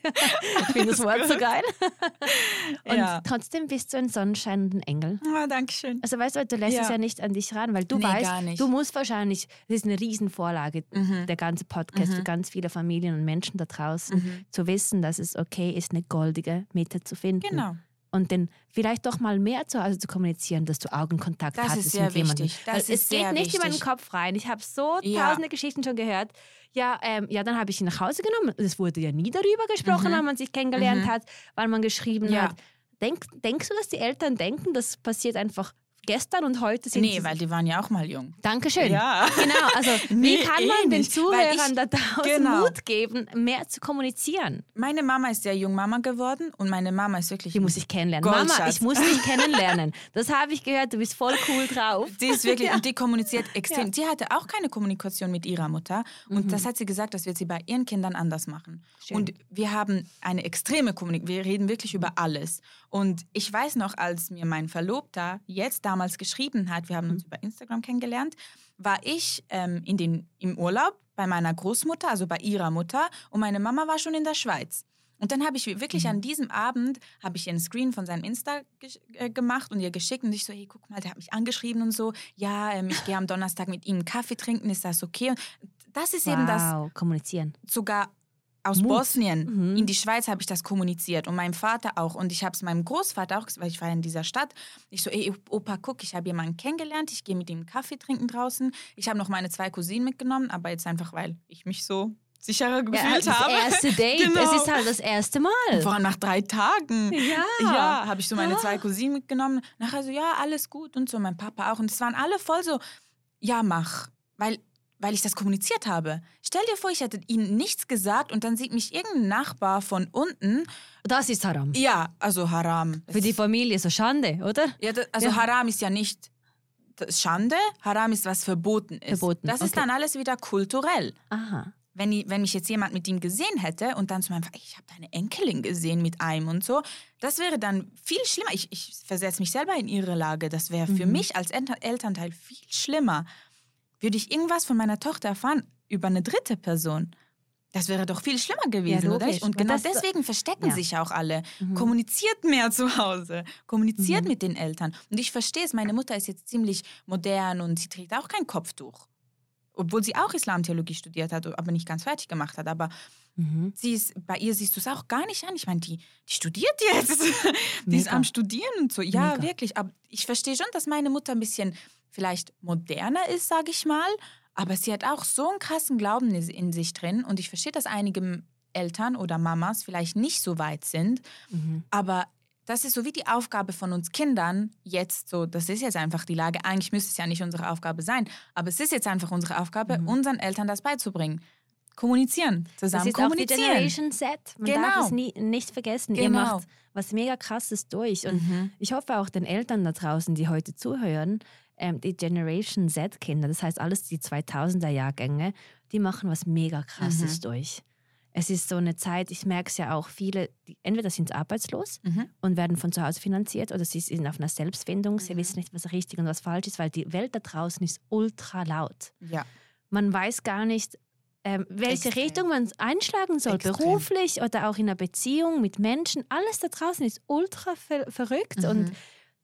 Ich finde das Wort so geil. Und Ja. trotzdem bist du ein Sonnenschein und ein Engel. Ah, Dankeschön. Also weißt du, du lässt Ja. es ja nicht an dich ran, weil du Nee, weißt, du musst wahrscheinlich, das ist eine Riesenvorlage, Mhm. der ganze Podcast für Mhm. ganz viele Familien und Menschen da draußen, Mhm. zu wissen, dass es okay ist, eine goldige Mitte zu finden. Genau. Und dann vielleicht doch mal mehr zu Hause zu kommunizieren, dass du Augenkontakt Das hattest ist sehr mit jemandem. wichtig. Das es geht nicht in meinen wichtig. Kopf rein. Ich habe so Ja. tausende Geschichten schon gehört. Ja, ähm, ja, dann habe ich ihn nach Hause genommen. Es wurde ja nie darüber gesprochen, Mhm. wenn man sich kennengelernt Mhm. hat, weil man geschrieben Ja. hat. Denk, denkst du, dass die Eltern denken, das passiert einfach gestern und heute sind Nee, sie... weil die waren ja auch mal jung. Dankeschön. Ja. Genau, also Nee, wie kann eh man den nicht, weil Zuhörern ich- da draußen genau. Mut geben, mehr zu kommunizieren? Meine Mama ist sehr jung Mama geworden und meine Mama ist wirklich. Die muss ich kennenlernen. Goldschatz. Mama, ich muss dich kennenlernen. Das habe ich gehört, du bist voll cool drauf. Die ist wirklich, und die kommuniziert extrem. Sie hatte auch keine Kommunikation mit ihrer Mutter. Und Mhm. das hat sie gesagt, das wird sie bei ihren Kindern anders machen. Schön. Und wir haben eine extreme Kommunikation. Wir reden wirklich über alles. Und ich weiß noch, als mir mein Verlobter jetzt damals geschrieben hat, wir haben Mhm. uns über Instagram kennengelernt, war ich ähm, in den, im Urlaub bei meiner Großmutter, also bei ihrer Mutter. Und meine Mama war schon in der Schweiz. Und dann habe ich wirklich Mhm. an diesem Abend habe ich ihr einen Screen von seinem Insta äh, gemacht und ihr geschickt und ich so, hey, guck mal, der hat mich angeschrieben und so. Ja, ähm, ich gehe am Donnerstag mit ihm Kaffee trinken, ist das okay? Und das ist eben das Wow, kommunizieren. sogar aus Mut. Bosnien Mhm. in die Schweiz habe ich das kommuniziert und meinem Vater auch und ich habe es meinem Großvater auch, weil ich war in dieser Stadt. Ich so, ey Opa, guck, ich habe jemanden kennengelernt, ich gehe mit ihm Kaffee trinken draußen. Ich habe noch meine zwei Cousinen mitgenommen, aber jetzt einfach, weil ich mich so sicherer gefühlt das habe. erste Date, Genau. es ist halt das erste Mal. Vor allem nach drei Tagen. Ja. Ja, habe ich so meine Ah. zwei Cousinen mitgenommen. Nachher so, ja, alles gut und so, mein Papa auch. Und es waren alle voll so, ja, mach. Weil, weil ich das kommuniziert habe. Stell dir vor, ich hätte ihnen nichts gesagt und dann sieht mich irgendein Nachbar von unten. Das ist Haram. Ja, also Haram. Für die ist- Familie so Schande, oder? ja, das, also Ja. Haram ist ja nicht Schande. Haram ist, was verboten ist. Verboten, Das ist okay. dann alles wieder kulturell. Aha. wenn, ich, wenn mich jetzt jemand mit ihm gesehen hätte und dann zu meinem ich habe deine Enkelin gesehen mit einem und so, das wäre dann viel schlimmer. Ich, ich versetze mich selber in ihre Lage. Das wäre für Mhm. mich als Eltern Elternteil viel schlimmer. Würde ich irgendwas von meiner Tochter erfahren über eine dritte Person? Das wäre doch viel schlimmer gewesen, oder? logisch. Und genau das- deswegen verstecken Ja. sich auch alle. Mhm. Kommuniziert mehr zu Hause. Kommuniziert Mhm. mit den Eltern. Und ich verstehe es, meine Mutter ist jetzt ziemlich modern und sie trägt auch kein Kopftuch. Obwohl sie auch Islamtheologie studiert hat, aber nicht ganz fertig gemacht hat. Aber Mhm. sie ist, bei ihr siehst du es auch gar nicht an. Ich meine, die, die studiert jetzt. die ist Mega. am Studieren und so. Ja, Mega. wirklich. Aber ich verstehe schon, dass meine Mutter ein bisschen vielleicht moderner ist, sage ich mal. Aber sie hat auch so einen krassen Glauben in sich drin. Und ich verstehe, dass einige Eltern oder Mamas vielleicht nicht so weit sind. Mhm. Aber das ist so wie die Aufgabe von uns Kindern jetzt so, das ist jetzt einfach die Lage. Eigentlich müsste es ja nicht unsere Aufgabe sein, aber es ist jetzt einfach unsere Aufgabe, Mhm. unseren Eltern das beizubringen. Kommunizieren, Das zusammen ist auch die kommunizieren. Generation Z. Man darf Genau. es nie, nicht vergessen. Ihr Genau. macht was mega krasses durch. Und Mhm. ich hoffe auch den Eltern da draußen, die heute zuhören, ähm, die Generation Z-Kinder, das heißt alles die 2000er-Jahrgänge, die machen was mega krasses Mhm. durch. Es ist so eine Zeit, ich merke es ja auch, viele, die, entweder sind sie arbeitslos Mhm. und werden von zu Hause finanziert oder sie sind auf einer Selbstfindung, sie Mhm. wissen nicht, was richtig und was falsch ist, weil die Welt da draußen ist ultra laut. Ja. Man weiß gar nicht, ähm, welche Extrem. Richtung man einschlagen soll, Extrem. beruflich oder auch in einer Beziehung mit Menschen. Alles da draußen ist ultra ver verrückt Mhm. und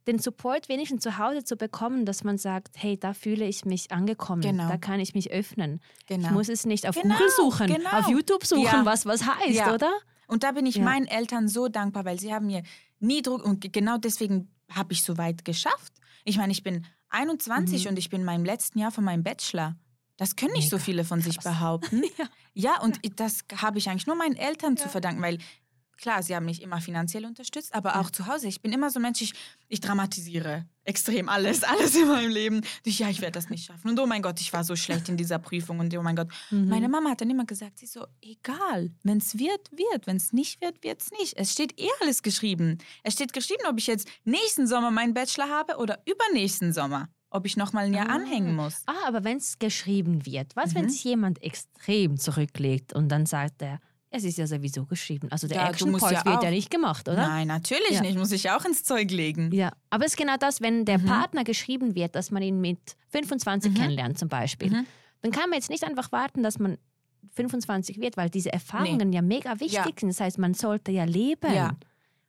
den Support wenigstens zu Hause zu bekommen, dass man sagt, hey, da fühle ich mich angekommen, Genau. da kann ich mich öffnen. genau. Ich muss es nicht auf Genau, Google suchen, genau. auf YouTube suchen, Ja. was was heißt, Ja. oder? Und da bin ich Ja. meinen Eltern so dankbar, weil sie haben mir nie Druck und ge- genau deswegen habe ich so weit geschafft. Ich meine, ich bin 21 Mhm. und ich bin in meinem letzten Jahr von meinem Bachelor. Das können nicht so Mega viele von sich krass. behaupten. Ja. Ja, und das habe ich eigentlich nur meinen Eltern zu Ja. verdanken, weil klar, sie haben mich immer finanziell unterstützt, aber Ja. auch zu Hause. Ich bin immer so ein Mensch, ich, ich dramatisiere extrem alles, alles in meinem Leben. Ich, ja, ich werde das nicht schaffen. Und oh mein Gott, ich war so schlecht in dieser Prüfung und oh mein Gott. Mhm. Meine Mama hat dann immer gesagt, sie so, egal, wenn es wird, wird, wenn es nicht wird, wird es nicht. Es steht eh alles geschrieben. Es steht geschrieben, ob ich jetzt nächsten Sommer meinen Bachelor habe oder übernächsten Sommer. Ob ich noch mal ein Jahr Ah. anhängen muss. Ah, aber wenn es geschrieben wird, was, wenn Mhm. sich jemand extrem zurücklegt und dann sagt er, es ist ja sowieso geschrieben. Also der Ja, Action Part ja wird auch- ja nicht gemacht, oder? Nein, natürlich Ja. nicht. Muss ich auch ins Zeug legen. Ja, aber es ist genau das, wenn der Mhm. Partner geschrieben wird, dass man ihn mit 25 Mhm. kennenlernt zum Beispiel, Mhm. dann kann man jetzt nicht einfach warten, dass man 25 wird, weil diese Erfahrungen ja mega wichtig Ja. sind. Das heißt, man sollte ja leben. Ja.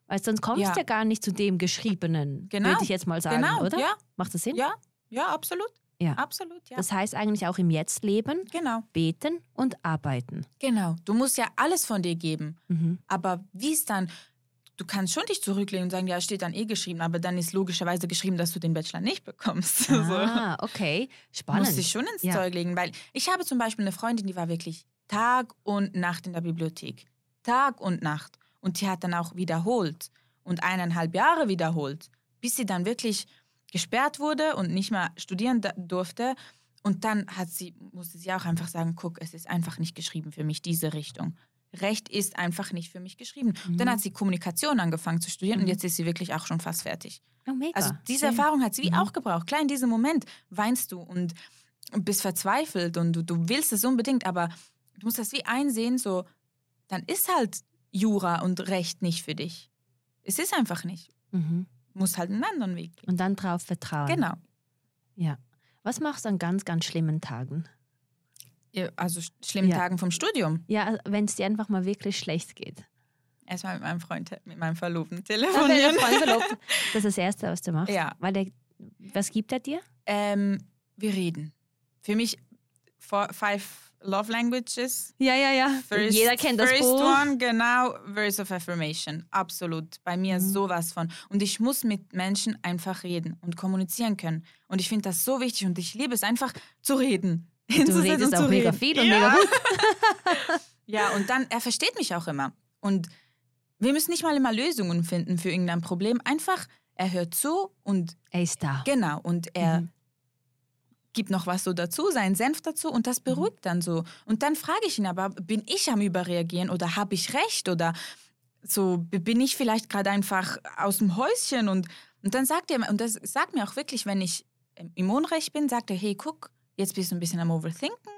Weil sonst kommst du ja gar nicht zu dem Geschriebenen, Genau. würde ich jetzt mal sagen, Genau, oder? ja, Macht das Sinn? ja, ja, absolut. Ja. Absolut, ja. Das heißt eigentlich auch im Jetzt leben, genau, beten und arbeiten. genau. Du musst ja alles von dir geben. Mhm. Aber wie es dann, du kannst schon dich zurücklegen und sagen, ja, steht dann eh geschrieben, aber dann ist logischerweise geschrieben, dass du den Bachelor nicht bekommst. So. Ah, okay. Spannend. Muss dich schon ins Ja. Zeug legen, weil ich habe zum Beispiel eine Freundin, die war wirklich Tag und Nacht in der Bibliothek. Tag und Nacht. Und die hat dann auch wiederholt und eineinhalb Jahre wiederholt, bis sie dann wirklich gesperrt wurde und nicht mehr studieren durfte. Und dann hat sie, musste sie auch einfach sagen, guck, es ist einfach nicht geschrieben für mich, diese Richtung. Recht ist einfach nicht für mich geschrieben. Und dann Mhm. hat sie Kommunikation angefangen zu studieren und Mhm. jetzt ist sie wirklich auch schon fast fertig. Oh, mega. Also diese Schön. Erfahrung hat sie wie Mhm. auch gebraucht. Klar, in diesem Moment weinst du und bist verzweifelt und du, du willst es unbedingt, aber du musst das wie einsehen, so, dann ist halt Jura und Recht nicht für dich. Es ist einfach nicht. Mhm. Muss halt einen anderen Weg gehen. Und dann drauf vertrauen. Genau. Ja. Was machst du an ganz, ganz schlimmen Tagen? Ja, Also sch- schlimmen Ja. Tagen vom Studium. Ja, wenn es dir einfach mal wirklich schlecht geht. Erstmal mit meinem Freund, mit meinem Verlobten telefonieren. der Freund verlobt, das ist das Erste, was du machst. Ja. Weil der, was gibt er dir? ähm, wir reden. Für mich Five Love Languages. Ja, ja, ja. First, Jeder kennt das first Buch. one, genau, Verse of Affirmation. Absolut. Bei mir Mhm. sowas von. Und ich muss mit Menschen einfach reden und kommunizieren können. Und ich finde das so wichtig und ich liebe es einfach zu reden. Du redest auch zu mega reden. viel und ja. mega gut. Ja, und dann, er versteht mich auch immer. Und wir müssen nicht mal immer Lösungen finden für irgendein Problem. Einfach, er hört zu und Er ist da. genau, und er Mhm. Gibt noch was so dazu, seinen Senf dazu und das beruhigt dann so. Und dann frage ich ihn aber, bin ich am Überreagieren oder habe ich recht oder so bin ich vielleicht gerade einfach aus dem Häuschen und, und dann sagt er, mir- und das sagt mir auch wirklich, wenn ich im Unrecht bin, sagt er, hey, guck, jetzt bist du ein bisschen am Overthinken,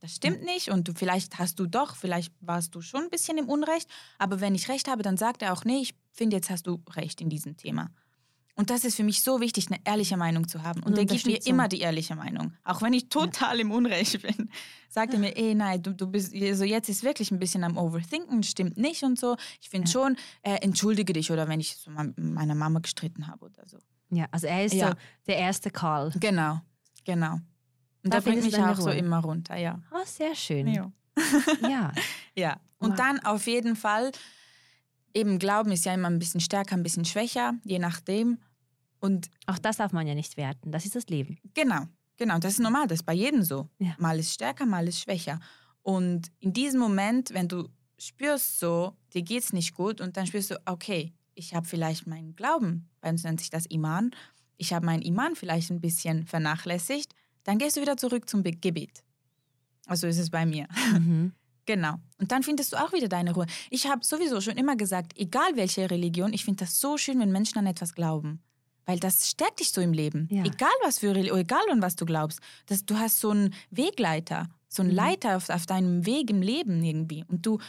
das stimmt nicht und du vielleicht hast du doch, vielleicht warst du schon ein bisschen im Unrecht, aber wenn ich recht habe, dann sagt er auch, nee, ich finde, jetzt hast du recht in diesem Thema. Und das ist für mich so wichtig, eine ehrliche Meinung zu haben. Und Und der gibt mir immer die ehrliche Meinung. Auch wenn ich total im Unrecht bin. Sagt er mir, ey, nein, du, du bist, also jetzt ist wirklich ein bisschen am Overthinken, stimmt nicht und so. Ich finde Ja. schon, äh, entschuldige dich oder wenn ich so mit meiner Mama gestritten habe oder so. Ja, also er ist Ja. so der erste Call. Genau, genau. Und Da da bringt mich auch so Ruhe. immer runter, ja. Oh, sehr schön. Ja. Ja. Ja, und dann auf jeden Fall, eben Glauben ist ja immer ein bisschen stärker, ein bisschen schwächer, je nachdem. Und Auch das darf man ja nicht werten. Das ist das Leben. genau, genau, das ist normal, das ist bei jedem so. Ja. Mal ist stärker, mal ist schwächer. Und in diesem Moment, wenn du spürst so, dir geht's nicht gut und dann spürst du, okay, ich habe vielleicht meinen Glauben, bei uns nennt sich das Iman, ich habe meinen Iman vielleicht ein bisschen vernachlässigt, dann gehst du wieder zurück zum Be- Gebet. Also ist es bei mir. Mhm. Genau. Und dann findest du auch wieder deine Ruhe. Ich habe sowieso schon immer gesagt, egal welche Religion, ich finde das so schön, wenn Menschen an etwas glauben. Weil das stärkt dich so im Leben. Ja. Egal was für Religion, egal an was du glaubst. Das, du hast so einen Wegleiter, so einen Mhm. Leiter auf, auf deinem Weg im Leben irgendwie. Und du,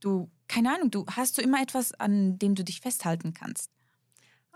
du, keine Ahnung, du hast so immer etwas, an dem du dich festhalten kannst.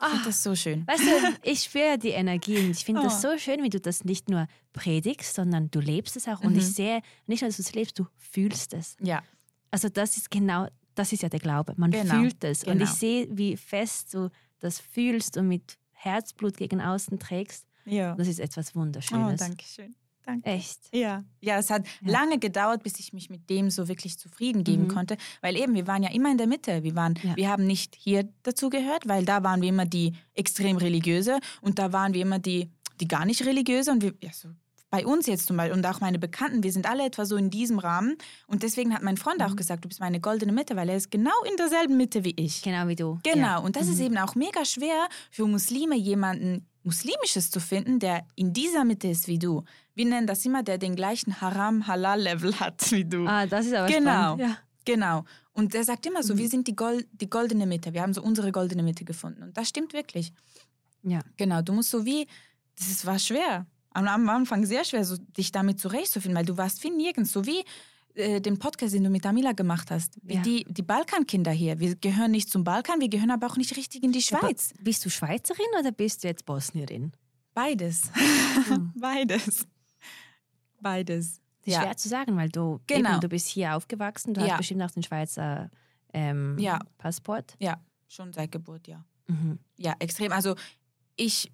Ich Ah, finde das so schön. weißt du, ich spüre die Energie und ich finde das Oh. so schön, wie du das nicht nur predigst, sondern du lebst es auch. Und Mhm. ich sehe, nicht nur, dass du es lebst, du fühlst es. Ja, Also das ist genau, das ist ja der Glaube. Man Genau, fühlt es. Und genau. ich sehe, wie fest du das fühlst und mit Herzblut gegen außen trägst. ja. Das ist etwas Oh, Wunderschönes. danke schön. Danke. Echt. Ja. Ja, es hat Ja. lange gedauert, bis ich mich mit dem so wirklich zufrieden geben Mhm. konnte, weil eben wir waren ja immer in der Mitte. Wir waren, Ja. wir haben nicht hier dazu gehört, weil da waren wir immer die extrem religiöse und da waren wir immer die, die gar nicht religiöse und wir, ja, so bei uns jetzt zum Beispiel und auch meine Bekannten, wir sind alle etwa so in diesem Rahmen und deswegen hat mein Freund auch Mhm. gesagt, du bist meine goldene Mitte, weil er ist genau in derselben Mitte wie ich. Genau wie du. Genau, Ja. und das ist Mhm. eben auch mega schwer für Muslime, jemanden Muslimisches zu finden, der in dieser Mitte ist wie du. Wir nennen das immer, der den gleichen Haram-Halal-Level hat wie du. Ah, das ist aber Genau. spannend. Ja. Genau. Und der sagt immer so, Mhm. wir sind die, Gol die goldene Mitte. Wir haben so unsere goldene Mitte gefunden. Und das stimmt wirklich. Ja. Genau, du musst so wie, das ist, war schwer. Am, am Anfang sehr schwer, so, dich damit zurechtzufinden, weil du warst wie nirgends. So wie äh, den Podcast, den du mit Amila gemacht hast. Wie Ja. die, die Balkankinder hier. Wir gehören nicht zum Balkan, wir gehören aber auch nicht richtig in die Schweiz. Aber bist du Schweizerin oder bist du jetzt Bosnierin? Beides. Hm. Beides. Beides. Ja. schwer zu sagen, weil du, Genau. eben, du bist hier aufgewachsen, du Ja. hast bestimmt auch den Schweizer ähm, Ja. Passport. Ja, schon seit Geburt, ja. Mhm. Ja, extrem. Also ich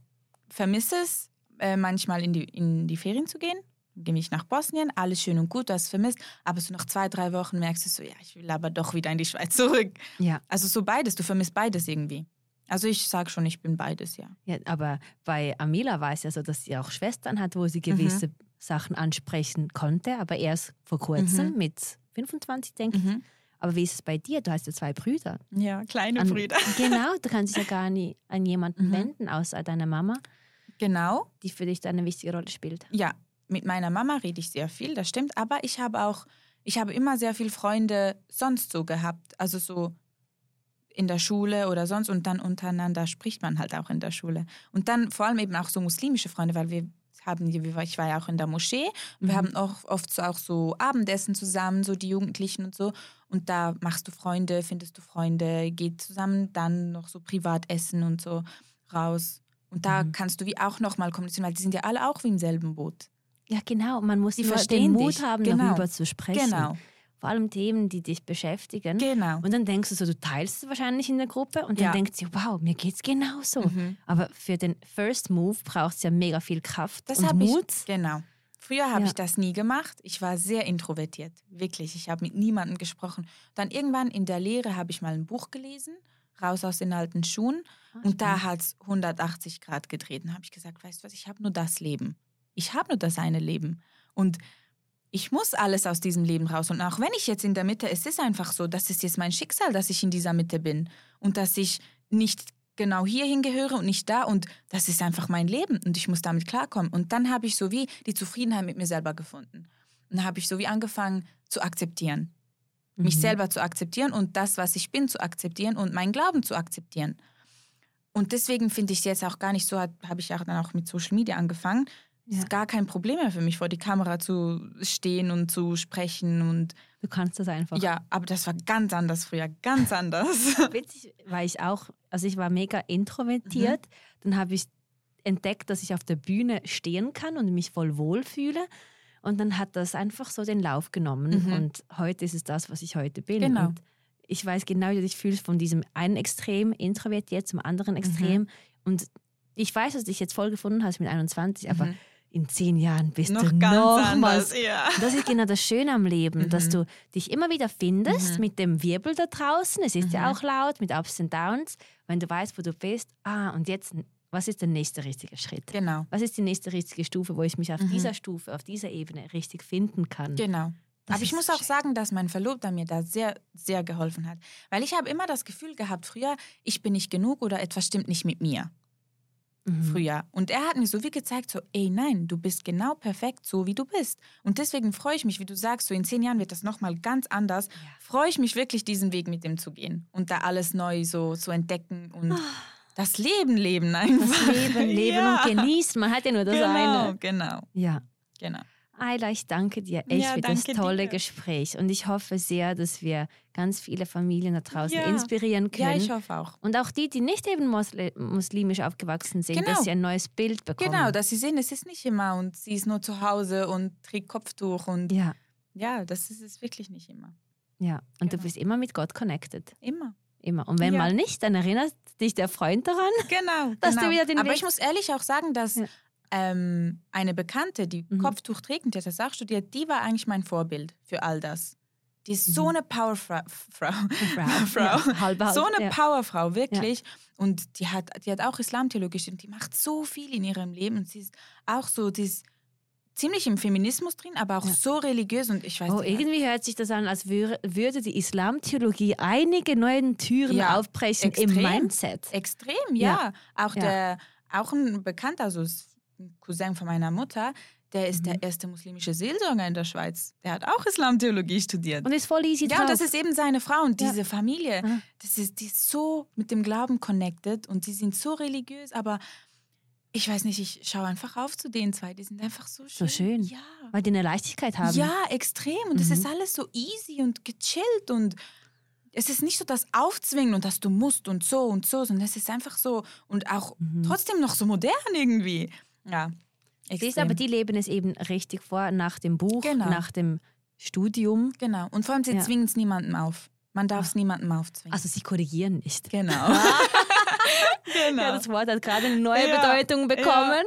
vermisse es, äh, manchmal in die, in die Ferien zu gehen. Gehe ich nach Bosnien, alles schön und gut, du hast vermisst. Aber so nach zwei, drei Wochen merkst du so, ja, ich will aber doch wieder in die Schweiz zurück. Ja. Also so beides, du vermisst beides irgendwie. Also ich sage schon, ich bin beides, ja. ja, aber bei Amila war es ja so, dass sie auch Schwestern hat, wo sie Mhm. Sachen ansprechen konnte, aber erst vor kurzem Mhm. mit 25, denke ich. Aber wie ist es bei dir? Du hast ja zwei Brüder. Ja, kleine An- Brüder. Genau, du kannst dich ja gar nie an jemanden Mhm. wenden, außer deiner Mama, Genau. die für dich da eine wichtige Rolle spielt. Ja, mit meiner Mama rede ich sehr viel, das stimmt. Aber ich habe auch, ich habe immer sehr viele Freunde sonst so gehabt. Also so in der Schule oder sonst und dann untereinander spricht man halt auch in der Schule. Und dann vor allem eben auch so muslimische Freunde, weil wir haben, ich war ja auch in der Moschee und wir Mhm. haben auch oft so auch so Abendessen zusammen, so die Jugendlichen und so. Und da machst du Freunde, findest du Freunde, geht zusammen dann noch so privat essen und so raus. Und da Mhm. kannst du wie auch nochmal kommunizieren, weil die sind ja alle auch wie im selben Boot. Ja, genau. Man muss Die nur den verstehen Mut dich. haben, Genau. darüber zu sprechen. Genau, Vor allem Themen, die dich beschäftigen. genau. Und dann denkst du so, du teilst es wahrscheinlich in der Gruppe und dann Ja. denkt sie, wow, mir geht's genauso. Mhm. Aber für den First Move braucht es ja mega viel Kraft Das und habe ich, Mut. genau. Früher habe Ja. ich das nie gemacht. Ich war sehr introvertiert, wirklich. Ich habe mit niemandem gesprochen. Dann irgendwann in der Lehre habe ich mal ein Buch gelesen, raus aus den alten Schuhen. Ah, Und da hat es 180 Grad gedreht. Und habe ich gesagt, weißt du was, ich habe nur das Leben. Ich habe nur das eine Leben. Und ich muss alles aus diesem Leben raus. Und auch wenn ich jetzt in der Mitte, es ist einfach so, das ist jetzt mein Schicksal, dass ich in dieser Mitte bin. Und dass ich nicht genau hierhin gehöre und nicht da. Und das ist einfach mein Leben. Und ich muss damit klarkommen. Und dann habe ich so wie die Zufriedenheit mit mir selber gefunden. Und dann habe ich so wie angefangen zu akzeptieren mich Mhm. selber zu akzeptieren und das, was ich bin, zu akzeptieren und meinen Glauben zu akzeptieren. Und deswegen finde ich es jetzt auch gar nicht so, habe ich ja dann auch mit Social Media angefangen. Es ist gar kein Problem mehr für mich, vor die Kamera zu stehen und zu sprechen und Du kannst das einfach. ja, aber das war ganz anders früher, ganz anders. Witzig, weil ich auch, also ich war mega introvertiert. Mhm. Dann habe ich entdeckt, dass ich auf der Bühne stehen kann und mich voll wohlfühle. Und dann hat das einfach so den Lauf genommen. Mhm. Und heute ist es das, was ich heute bin. Genau. Und ich weiß genau, wie ich fühle von diesem einen Extrem introvertiert zum Mhm. anderen Extrem. Und ich weiß, dass du dich jetzt voll gefunden hast mit 21, aber in zehn Jahren bist noch du ganz nochmals anders, ja. das ist genau das Schöne am Leben, dass Mhm. du dich immer wieder findest Mhm. mit dem Wirbel da draußen. Es ist ja Mhm. auch laut mit Ups und Downs. Wenn du weißt, wo du bist, ah, und jetzt, was ist der nächste richtige Schritt? Genau, Was ist die nächste richtige Stufe, wo ich mich auf Mhm. dieser Stufe, auf dieser Ebene richtig finden kann? genau. Das Aber ich muss auch schön. sagen, dass mein Verlobter mir da sehr, sehr geholfen hat. Weil ich habe immer das Gefühl gehabt, früher, ich bin nicht genug oder etwas stimmt nicht mit mir. Mhm. Früher. Und er hat mir so wie gezeigt, so, ey, nein, du bist genau perfekt, so wie du bist. Und deswegen freue ich mich, wie du sagst, so in zehn Jahren wird das nochmal ganz anders. Freue ich mich wirklich, diesen Weg mit ihm zu gehen und da alles neu so zu entdecken und das Leben leben einfach. Das Leben, Leben Ja. und genießen. Man hat ja nur das Genau, eine. genau, Ja. genau. Ayla, ich danke dir echt Ja, für das tolle dir. Gespräch. Und ich hoffe sehr, dass wir ganz viele Familien da draußen Ja. inspirieren können. Ja, ich hoffe auch. Und auch die, die nicht eben mosli muslimisch aufgewachsen sind, Genau. dass sie ein neues Bild bekommen. Genau, dass sie sehen, es ist nicht immer und sie ist nur zu Hause und trägt Kopftuch und ja, ja, das ist es wirklich nicht immer. ja. Und du Genau. bist immer mit Gott connected. Immer. Immer. Und wenn Ja. mal nicht, dann erinnert dich der Freund daran. Genau. Dass du genau. wieder den Aber Weg- ich muss ehrlich auch sagen, dass Ja. Ähm, eine Bekannte, die Mhm. Kopftuch trägt und die hat das auch studiert, die war eigentlich mein Vorbild für all das. Die ist so Mhm. eine Powerfrau. Frau. Frau. Ja, halbe, halbe, So eine ja. Powerfrau, wirklich. Und die hat, die hat auch Islamtheologie studiert. Die macht so viel in ihrem Leben. Und sie ist auch so, die ist ziemlich im Feminismus drin, aber auch Ja. so religiös. Und ich weiß Oh, die hat- irgendwie hört sich das an, als wür- würde die Islamtheologie einige neue Türen Ja, aufbrechen im extrem. Mindset. Extrem, Ja. ja. Auch Ja. der, auch ein Bekannter, also ein Cousin von meiner Mutter, der ist Mhm. der erste muslimische Seelsorger in der Schweiz. Der hat auch Islamtheologie studiert. Und ist voll easy ja, drauf. und das ist eben seine Frau und Ja. diese Familie. Ah. Das ist, die ist so mit dem Glauben connected und die sind so religiös, aber ich weiß nicht, ich schaue einfach auf zu den zwei. Die sind einfach so schön. So schön. Ja. Weil die eine Leichtigkeit haben. Ja, extrem. Und Mhm. ist alles so easy und gechillt und es ist nicht so das Aufzwingen und dass du musst und so und so, sondern es ist einfach so und auch Mhm. trotzdem noch so modern irgendwie. Ja. Siehst extrem. aber, die leben es eben richtig vor, nach dem Buch, Genau. nach dem Studium. Genau. Und vor allem, sie Ja. zwingen es niemandem auf. Man darf es niemandem aufzwingen. Also sie korrigieren nicht. genau. genau. Ja, das Wort hat gerade eine neue Ja. Bedeutung bekommen.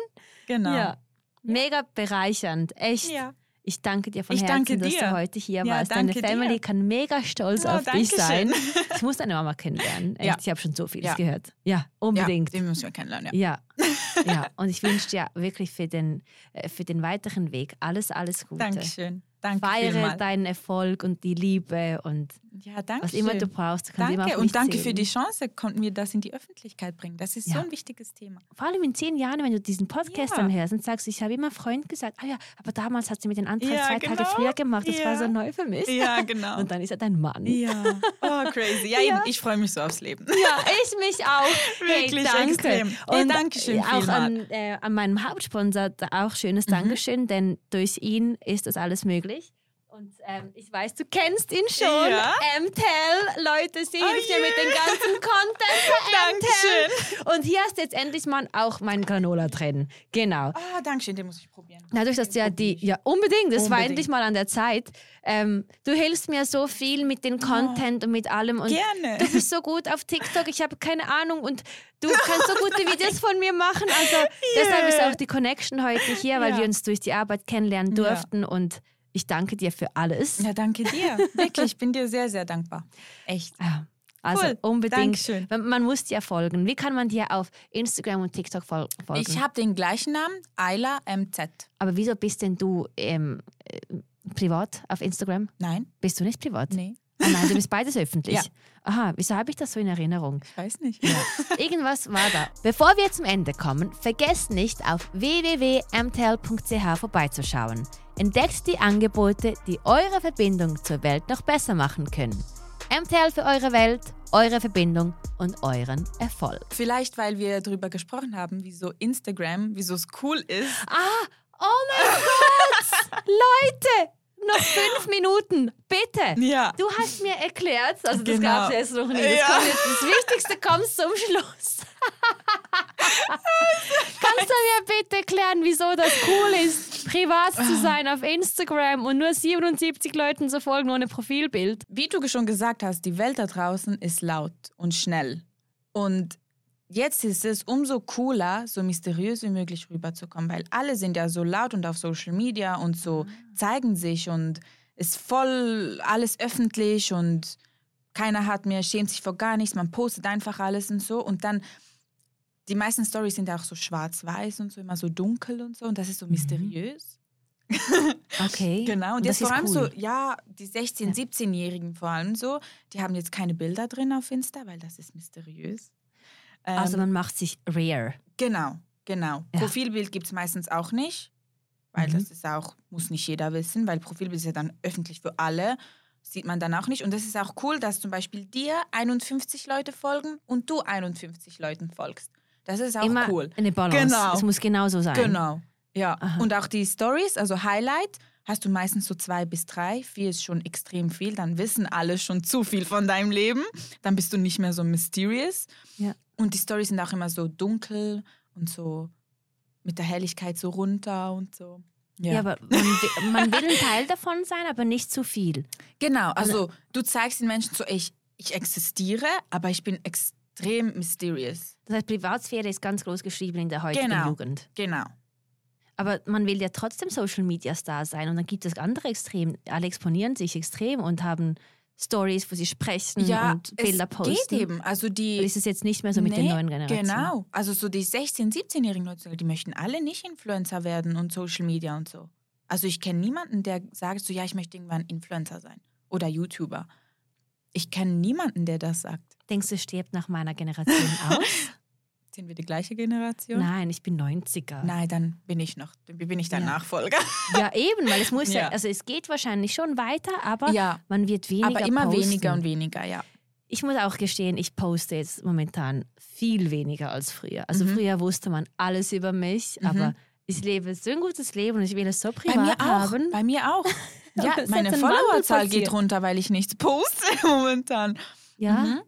genau. Ja. Mega bereichernd, echt. Ja. Ich danke dir von Ich Herzen, dass du dir. heute hier Ja, warst. Deine Family dir. kann mega stolz Oh, auf dich sein. schön. Ich muss deine Mama kennenlernen. Echt, Ja. ich habe schon so vieles Ja. gehört. Ja, Ja, unbedingt. den müssen wir kennenlernen. Ja. Ja, ja. Und ich wünsche dir wirklich für den, äh, für den weiteren Weg alles, alles Gute. Dankeschön. Danke Feiere deinen Erfolg und die Liebe und Ja, danke was immer du brauchst. Kannst immer Danke mich und danke zählen. für die Chance, konnten wir das in die Öffentlichkeit bringen. Das ist Ja. so ein wichtiges Thema. Vor allem in zehn Jahren, wenn du diesen Podcast Ja. dann hörst und sagst, ich habe immer Freund gesagt, ah ja, aber damals hat sie mir den Antrag Ja, zwei Tage genau. früher gemacht, das war so neu für mich. Ja, genau. Und dann ist er dein Mann. ja, oh crazy. Ja, eben, ich freue mich so aufs Leben. Ja, ich mich auch. Wirklich hey, danke. extrem. Und Dankeschön auch vielmal. an, äh, an meinem Hauptsponsor auch schönes Dankeschön, denn durch ihn ist das alles möglich. Und ähm, ich weiß, du kennst ihn schon. Ja. MTEL, Leute, sie Oh hilft dir je. mit dem ganzen Content für MTEL. Dankeschön. Und hier hast du jetzt endlich mal auch mein Granola drin. Genau. Ah, Dankeschön, den muss ich probieren. Dadurch, dass du ja die, ja unbedingt, das war Unbedingt. endlich mal an der Zeit. Ähm, du hilfst mir so viel mit dem Content und mit allem. Und Gerne. Du bist so gut auf TikTok, ich habe keine Ahnung und du kannst so gute Videos von mir machen. Also deshalb ist auch die Connection heute hier, weil Ja. wir uns durch die Arbeit kennenlernen Ja. durften und ich danke dir für alles. Ja, danke dir. Wirklich, ich bin dir sehr, sehr dankbar. Echt. Ja. Also Cool. unbedingt. Dankeschön. Man, muss dir folgen. Wie kann man dir auf Instagram und TikTok fol folgen? Ich habe den gleichen Namen, Ayla MZ. Aber wieso bist denn du ähm, äh, privat auf Instagram? Nein? Bist du nicht privat? Nee. Ah nein, du bist beides öffentlich. Ja. Aha, wieso habe ich das so in Erinnerung? Ich weiß nicht. Irgendwas war da. Bevor wir zum Ende kommen, vergesst nicht auf www.mtel.ch vorbeizuschauen. Entdeckt die Angebote, die eure Verbindung zur Welt noch besser machen können. MTL für eure Welt, eure Verbindung und euren Erfolg. Vielleicht, weil wir darüber gesprochen haben, wieso Instagram, wieso es cool ist. Ah, Oh mein Gott! Leute! Noch fünf Minuten, bitte. Ja. Du hast mir erklärt, also das Genau. gab es jetzt noch nie. Das, Ja. jetzt, das Wichtigste kommt zum Schluss. Kannst du mir bitte erklären, wieso das cool ist, privat zu sein auf Instagram und nur 77 Leuten zu folgen ohne Profilbild? Wie du schon gesagt hast, die Welt da draußen ist laut und schnell. Und jetzt ist es umso cooler, so mysteriös wie möglich rüberzukommen, weil alle sind ja so laut und auf Social Media und so zeigen sich und ist voll alles öffentlich und keiner hat mehr, schämt sich vor gar nichts, man postet einfach alles und so und dann die meisten Stories sind ja auch so schwarz-weiß und so immer so dunkel und so und das ist so mysteriös. Okay. Genau, und, das jetzt vor allem cool. so, ja, die 16-, 17-Jährigen vor allem so, die haben jetzt keine Bilder drin auf Insta, weil das ist mysteriös. Ähm, Also man macht sich rare. genau, genau. Ja. Profilbild gibt es meistens auch nicht, weil Mhm. das ist auch, muss nicht jeder wissen, weil Profilbild ist ja dann öffentlich für alle, sieht man dann auch nicht. Und das ist auch cool, dass zum Beispiel dir 51 Leute folgen und du 51 Leuten folgst. Das ist auch Immer cool. eine Balance. Genau. Es muss genauso sein. Genau. Ja. Aha. Und auch die Stories, also Highlight, hast du meistens so zwei bis drei. Vier ist schon extrem viel. Dann wissen alle schon zu viel von deinem Leben. Dann bist du nicht mehr so mysterious. Ja. Und die Stories sind auch immer so dunkel und so mit der Helligkeit so runter und so. Ja, aber man will, man will ein Teil davon sein, aber nicht zu viel. genau. Also du zeigst den Menschen so, ich, ich existiere, aber ich bin extrem mysterious. Das heißt, Privatsphäre ist ganz groß geschrieben in der heutigen Genau. Jugend. Genau. Aber man will ja trotzdem Social Media Star sein und dann gibt es andere Extrem. Alle exponieren sich extrem und haben Stories, wo sie sprechen Ja, und Bilder es posten. geht eben. Also die Ist es jetzt nicht mehr so mit den Nee, neuen Generationen? Genau. Also so die 16-, 17-jährigen Leute, die möchten alle nicht Influencer werden und Social Media und so. Also ich kenne niemanden, der sagt so, ja, ich möchte irgendwann Influencer sein oder YouTuber. Ich kenne niemanden, der das sagt. Denkst du, es stirbt nach meiner Generation aus? Sind wir die gleiche Generation? Nein, ich bin 90er. Nein, dann bin ich noch, bin ich dein Ja. Nachfolger. Ja, eben, weil es muss ja. Ja. also es geht wahrscheinlich schon weiter, aber ja, man wird weniger aber immer posten. weniger und weniger, ja. Ich muss auch gestehen, ich poste jetzt momentan viel weniger als früher. Also Mhm. früher wusste man alles über mich, Mhm. aber ich lebe so ein gutes Leben und ich will es so Bei mir privat auch. haben. Bei mir auch. Ja, meine Followerzahl geht runter, weil ich nichts poste momentan. Ja, Mhm.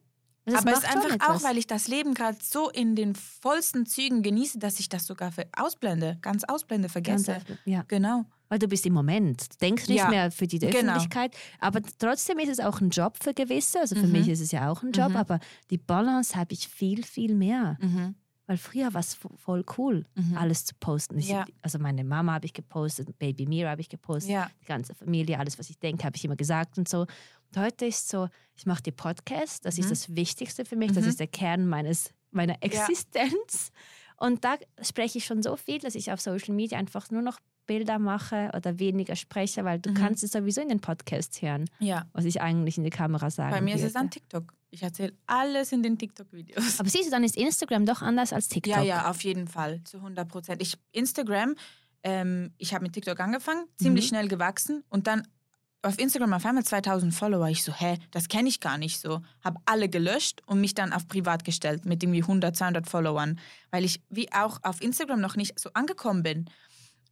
Das Aber es ist einfach auch, weil ich das Leben gerade so in den vollsten Zügen genieße, dass ich das sogar ausblende, ganz ausblende, Ganz vergesse. einfach, ja, Genau. weil du bist im Moment. Denkst nicht Ja, mehr für die genau. Öffentlichkeit, aber trotzdem ist es auch ein Job für gewisse. Also für Mhm. mich ist es ja auch ein Job, Mhm. aber die Balance habe ich viel, viel mehr. Mhm. Weil früher war es vo- voll cool, Mhm. alles zu posten. Ja. Also meine Mama habe ich gepostet, Baby Mira habe ich gepostet, Ja. die ganze Familie, alles, was ich denke, habe ich immer gesagt und so. Heute ist so, ich mache die Podcast, das Mhm. ist das Wichtigste für mich, das Mhm. ist der Kern meines, meiner Existenz. Und da spreche ich schon so viel, dass ich auf Social Media einfach nur noch Bilder mache oder weniger spreche, weil du Mhm. kannst es sowieso in den Podcasts hören, ja. was ich eigentlich in die Kamera sage. Bei mir ist es dann TikTok. Ich erzähle alles in den TikTok-Videos. Aber siehst du, dann ist Instagram doch anders als TikTok. Ja, ja, auf jeden Fall, zu 100 Prozent. Ich, Instagram, ähm, ich habe mit TikTok angefangen, ziemlich Mhm. schnell gewachsen und dann auf Instagram auf einmal 2000 Follower. Ich so, hä, das kenne ich gar nicht so. Habe alle gelöscht und mich dann auf privat gestellt mit irgendwie 100, 200 Followern, weil ich wie auch auf Instagram noch nicht so angekommen bin.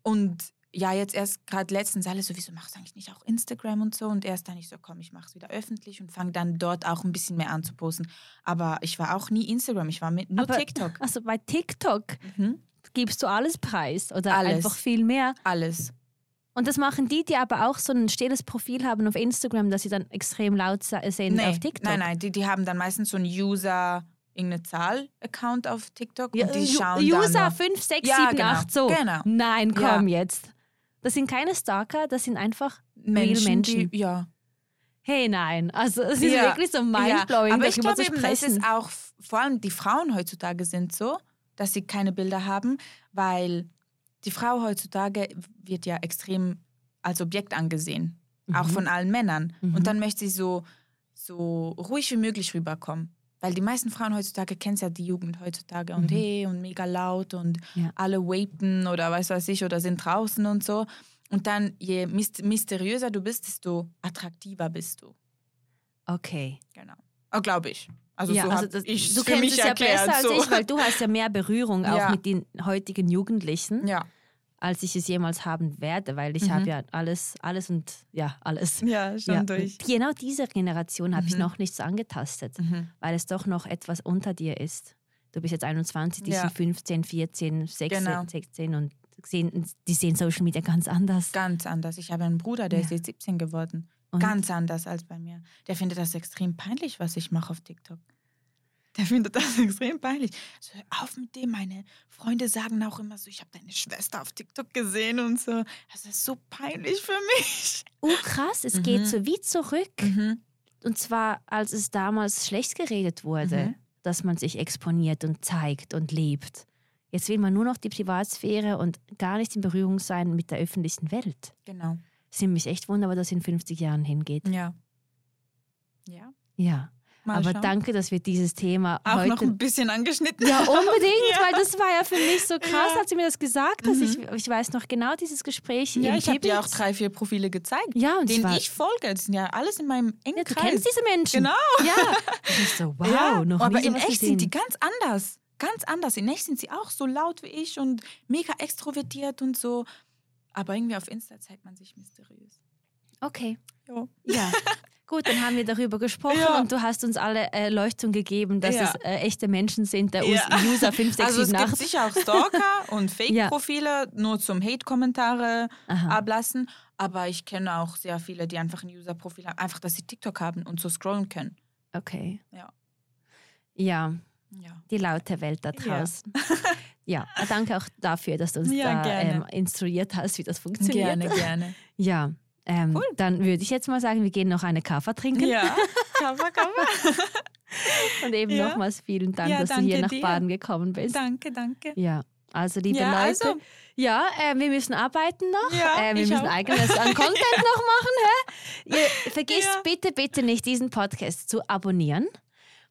Und ja, jetzt erst gerade letztens alle so, wieso machst du eigentlich nicht auch Instagram und so? Und erst dann ich so, komm, ich mache es wieder öffentlich und fange dann dort auch ein bisschen mehr an zu posten. Aber ich war auch nie Instagram, ich war mit nur Aber- TikTok. Also bei TikTok Mhm. gibst du alles preis oder Alles. einfach viel mehr. Alles. Und das machen die, die aber auch so ein stilles Profil haben auf Instagram, dass sie dann extrem laut se- sind auf TikTok. Nein, nein, die, die haben dann meistens so einen User, irgendeine Zahl-Account auf TikTok Ja, und die Ju- schauen User dann. 5, 6, Ja, 7, genau. 8, so. Genau. Nein, Ja. komm jetzt. Das sind keine Stalker, das sind einfach Menschen, Menschen. Die, ja. Hey, nein. Also es ist Ja. wirklich so mindblowing, ja. Aber ich glaube eben, das sprechen. ist auch, vor allem die Frauen heutzutage sind so, dass sie keine Bilder haben, weil die Frau heutzutage wird ja extrem als Objekt angesehen, auch Mhm. von allen Männern. Mhm. Und dann möchte sie so, so ruhig wie möglich rüberkommen. Weil die meisten Frauen heutzutage kennen ja die Jugend heutzutage und Mhm. hey und mega laut und Ja. alle wapen oder weiß was ich oder sind draußen und so. Und dann, je mys- mysteriöser du bist, desto attraktiver bist du. Okay. Genau. Oh, Glaube ich. Also ja, so also das, ich du kennst mich es ja erklärt. besser als so. ich, weil du hast ja mehr Berührung auch Ja. mit den heutigen Jugendlichen. Ja. als ich es jemals haben werde, weil ich Mhm. habe ja alles, alles und ja, alles. Ja, schon Ja, durch. Genau diese Generation habe ich Mhm. noch nicht so angetastet, Mhm. weil es doch noch etwas unter dir ist. Du bist jetzt 21, die sind 15, 14, 16, Genau. 16 und sehen, die sehen Social Media ganz anders. Ganz anders. Ich habe einen Bruder, der ist jetzt 17 geworden. Und- Ganz anders als bei mir. Der findet das extrem peinlich, was ich mache auf TikTok. Der findet das extrem peinlich. So, auf mit dem. Meine Freunde sagen auch immer so, ich habe deine Schwester auf TikTok gesehen und so. Das ist so peinlich für mich. Oh krass, es geht Mhm. so wie zurück. Und zwar, als es damals schlecht geredet wurde, Mhm. dass man sich exponiert und zeigt und lebt. Jetzt will man nur noch die Privatsphäre und gar nicht in Berührung sein mit der öffentlichen Welt. Genau. Es ist mich echt wunderbar, dass es in 50 Jahren hingeht. Ja. Ja. Ja, Mal aber schauen. danke, dass wir dieses Thema Auch noch heute... ein bisschen angeschnitten Ja, unbedingt, Ja. weil das war ja für mich so krass, Ja. als sie mir das gesagt hat. Mhm. Ich, ich weiß noch genau dieses Gespräch Ja, ich habe dir auch drei, vier Profile gezeigt, Ja, und denen ich folge. Das sind ja alles in meinem engen ja, du kennst diese Menschen. Genau. Ja. Ich so, wow, ja, noch aber in echt gesehen. sind die ganz anders. Ganz anders. In echt sind sie auch so laut wie ich und mega extrovertiert und so. Aber irgendwie auf Insta zeigt man sich mysteriös. Okay. Ja. Ja. Gut, dann haben wir darüber gesprochen Ja. und du hast uns alle Erleuchtung gegeben, dass Ja. es äh, echte Menschen sind, der Ja. Us- User 5, 6, Also es 7, gibt 8. sicher auch Stalker und Fake-Profile, nur zum Hate-Kommentare ablassen. Aber ich kenne auch sehr viele, die einfach ein User-Profil haben. Einfach, dass sie TikTok haben und so scrollen können. Okay. Ja. Ja, die laute Welt da draußen. Ja, danke auch dafür, dass du uns Ja, da ähm, instruiert hast, wie das funktioniert. Gerne, gerne. Ja, ähm, Cool. dann würde ich jetzt mal sagen, wir gehen noch eine Kaffer trinken. Ja. Cover, cover. Und eben Ja. nochmals vielen Dank, Ja, dass du hier nach dir. Baden gekommen bist. danke, danke. Ja, also liebe Ja, Leute, also- ja, äh, wir müssen arbeiten noch. Ja, äh, wir müssen auch. eigenes an Content noch machen. Hä? Ihr vergisst Ja. bitte, bitte nicht, diesen Podcast zu abonnieren.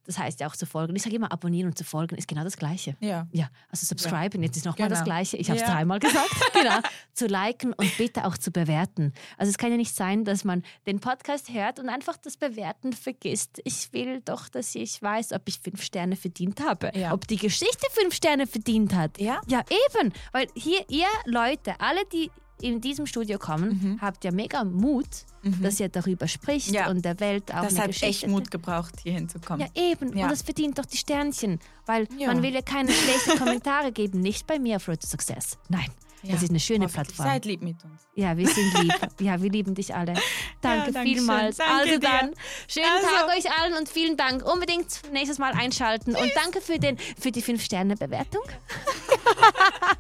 Das heißt ja auch zu folgen. Ich sage immer, abonnieren und zu folgen ist genau das Gleiche. Ja. Ja, also subscriben, jetzt ist nochmal das Genau. Gleiche. Ich habe es Ja. dreimal gesagt. genau. Zu liken und bitte auch zu bewerten. Also es kann ja nicht sein, dass man den Podcast hört und einfach das Bewerten vergisst. Ich will doch, dass ich weiß, ob ich fünf Sterne verdient habe. Ja. Ob die Geschichte fünf Sterne verdient hat. Ja. Ja, eben. Weil hier, ihr Leute, alle, die in diesem Studio kommen, Mhm. habt ja mega Mut, dass ihr darüber spricht Ja. und der Welt auch Das hat Geschichte echt Mut gebraucht, hier hinzukommen. ja, eben. Ja. Und das verdient doch die Sternchen. Weil Ja. man will ja keine schlechten Kommentare geben. Nicht bei mir auf Road to Success. Nein. Das ist eine schöne. Plattform. Seid lieb mit uns. Ja, wir sind lieb. ja, wir lieben dich alle. Danke danke vielmals. Danke also dir. dann, schönen Also. Tag euch allen und vielen Dank. Unbedingt nächstes Mal einschalten. Und danke für, den, für die 5-Sterne-Bewertung.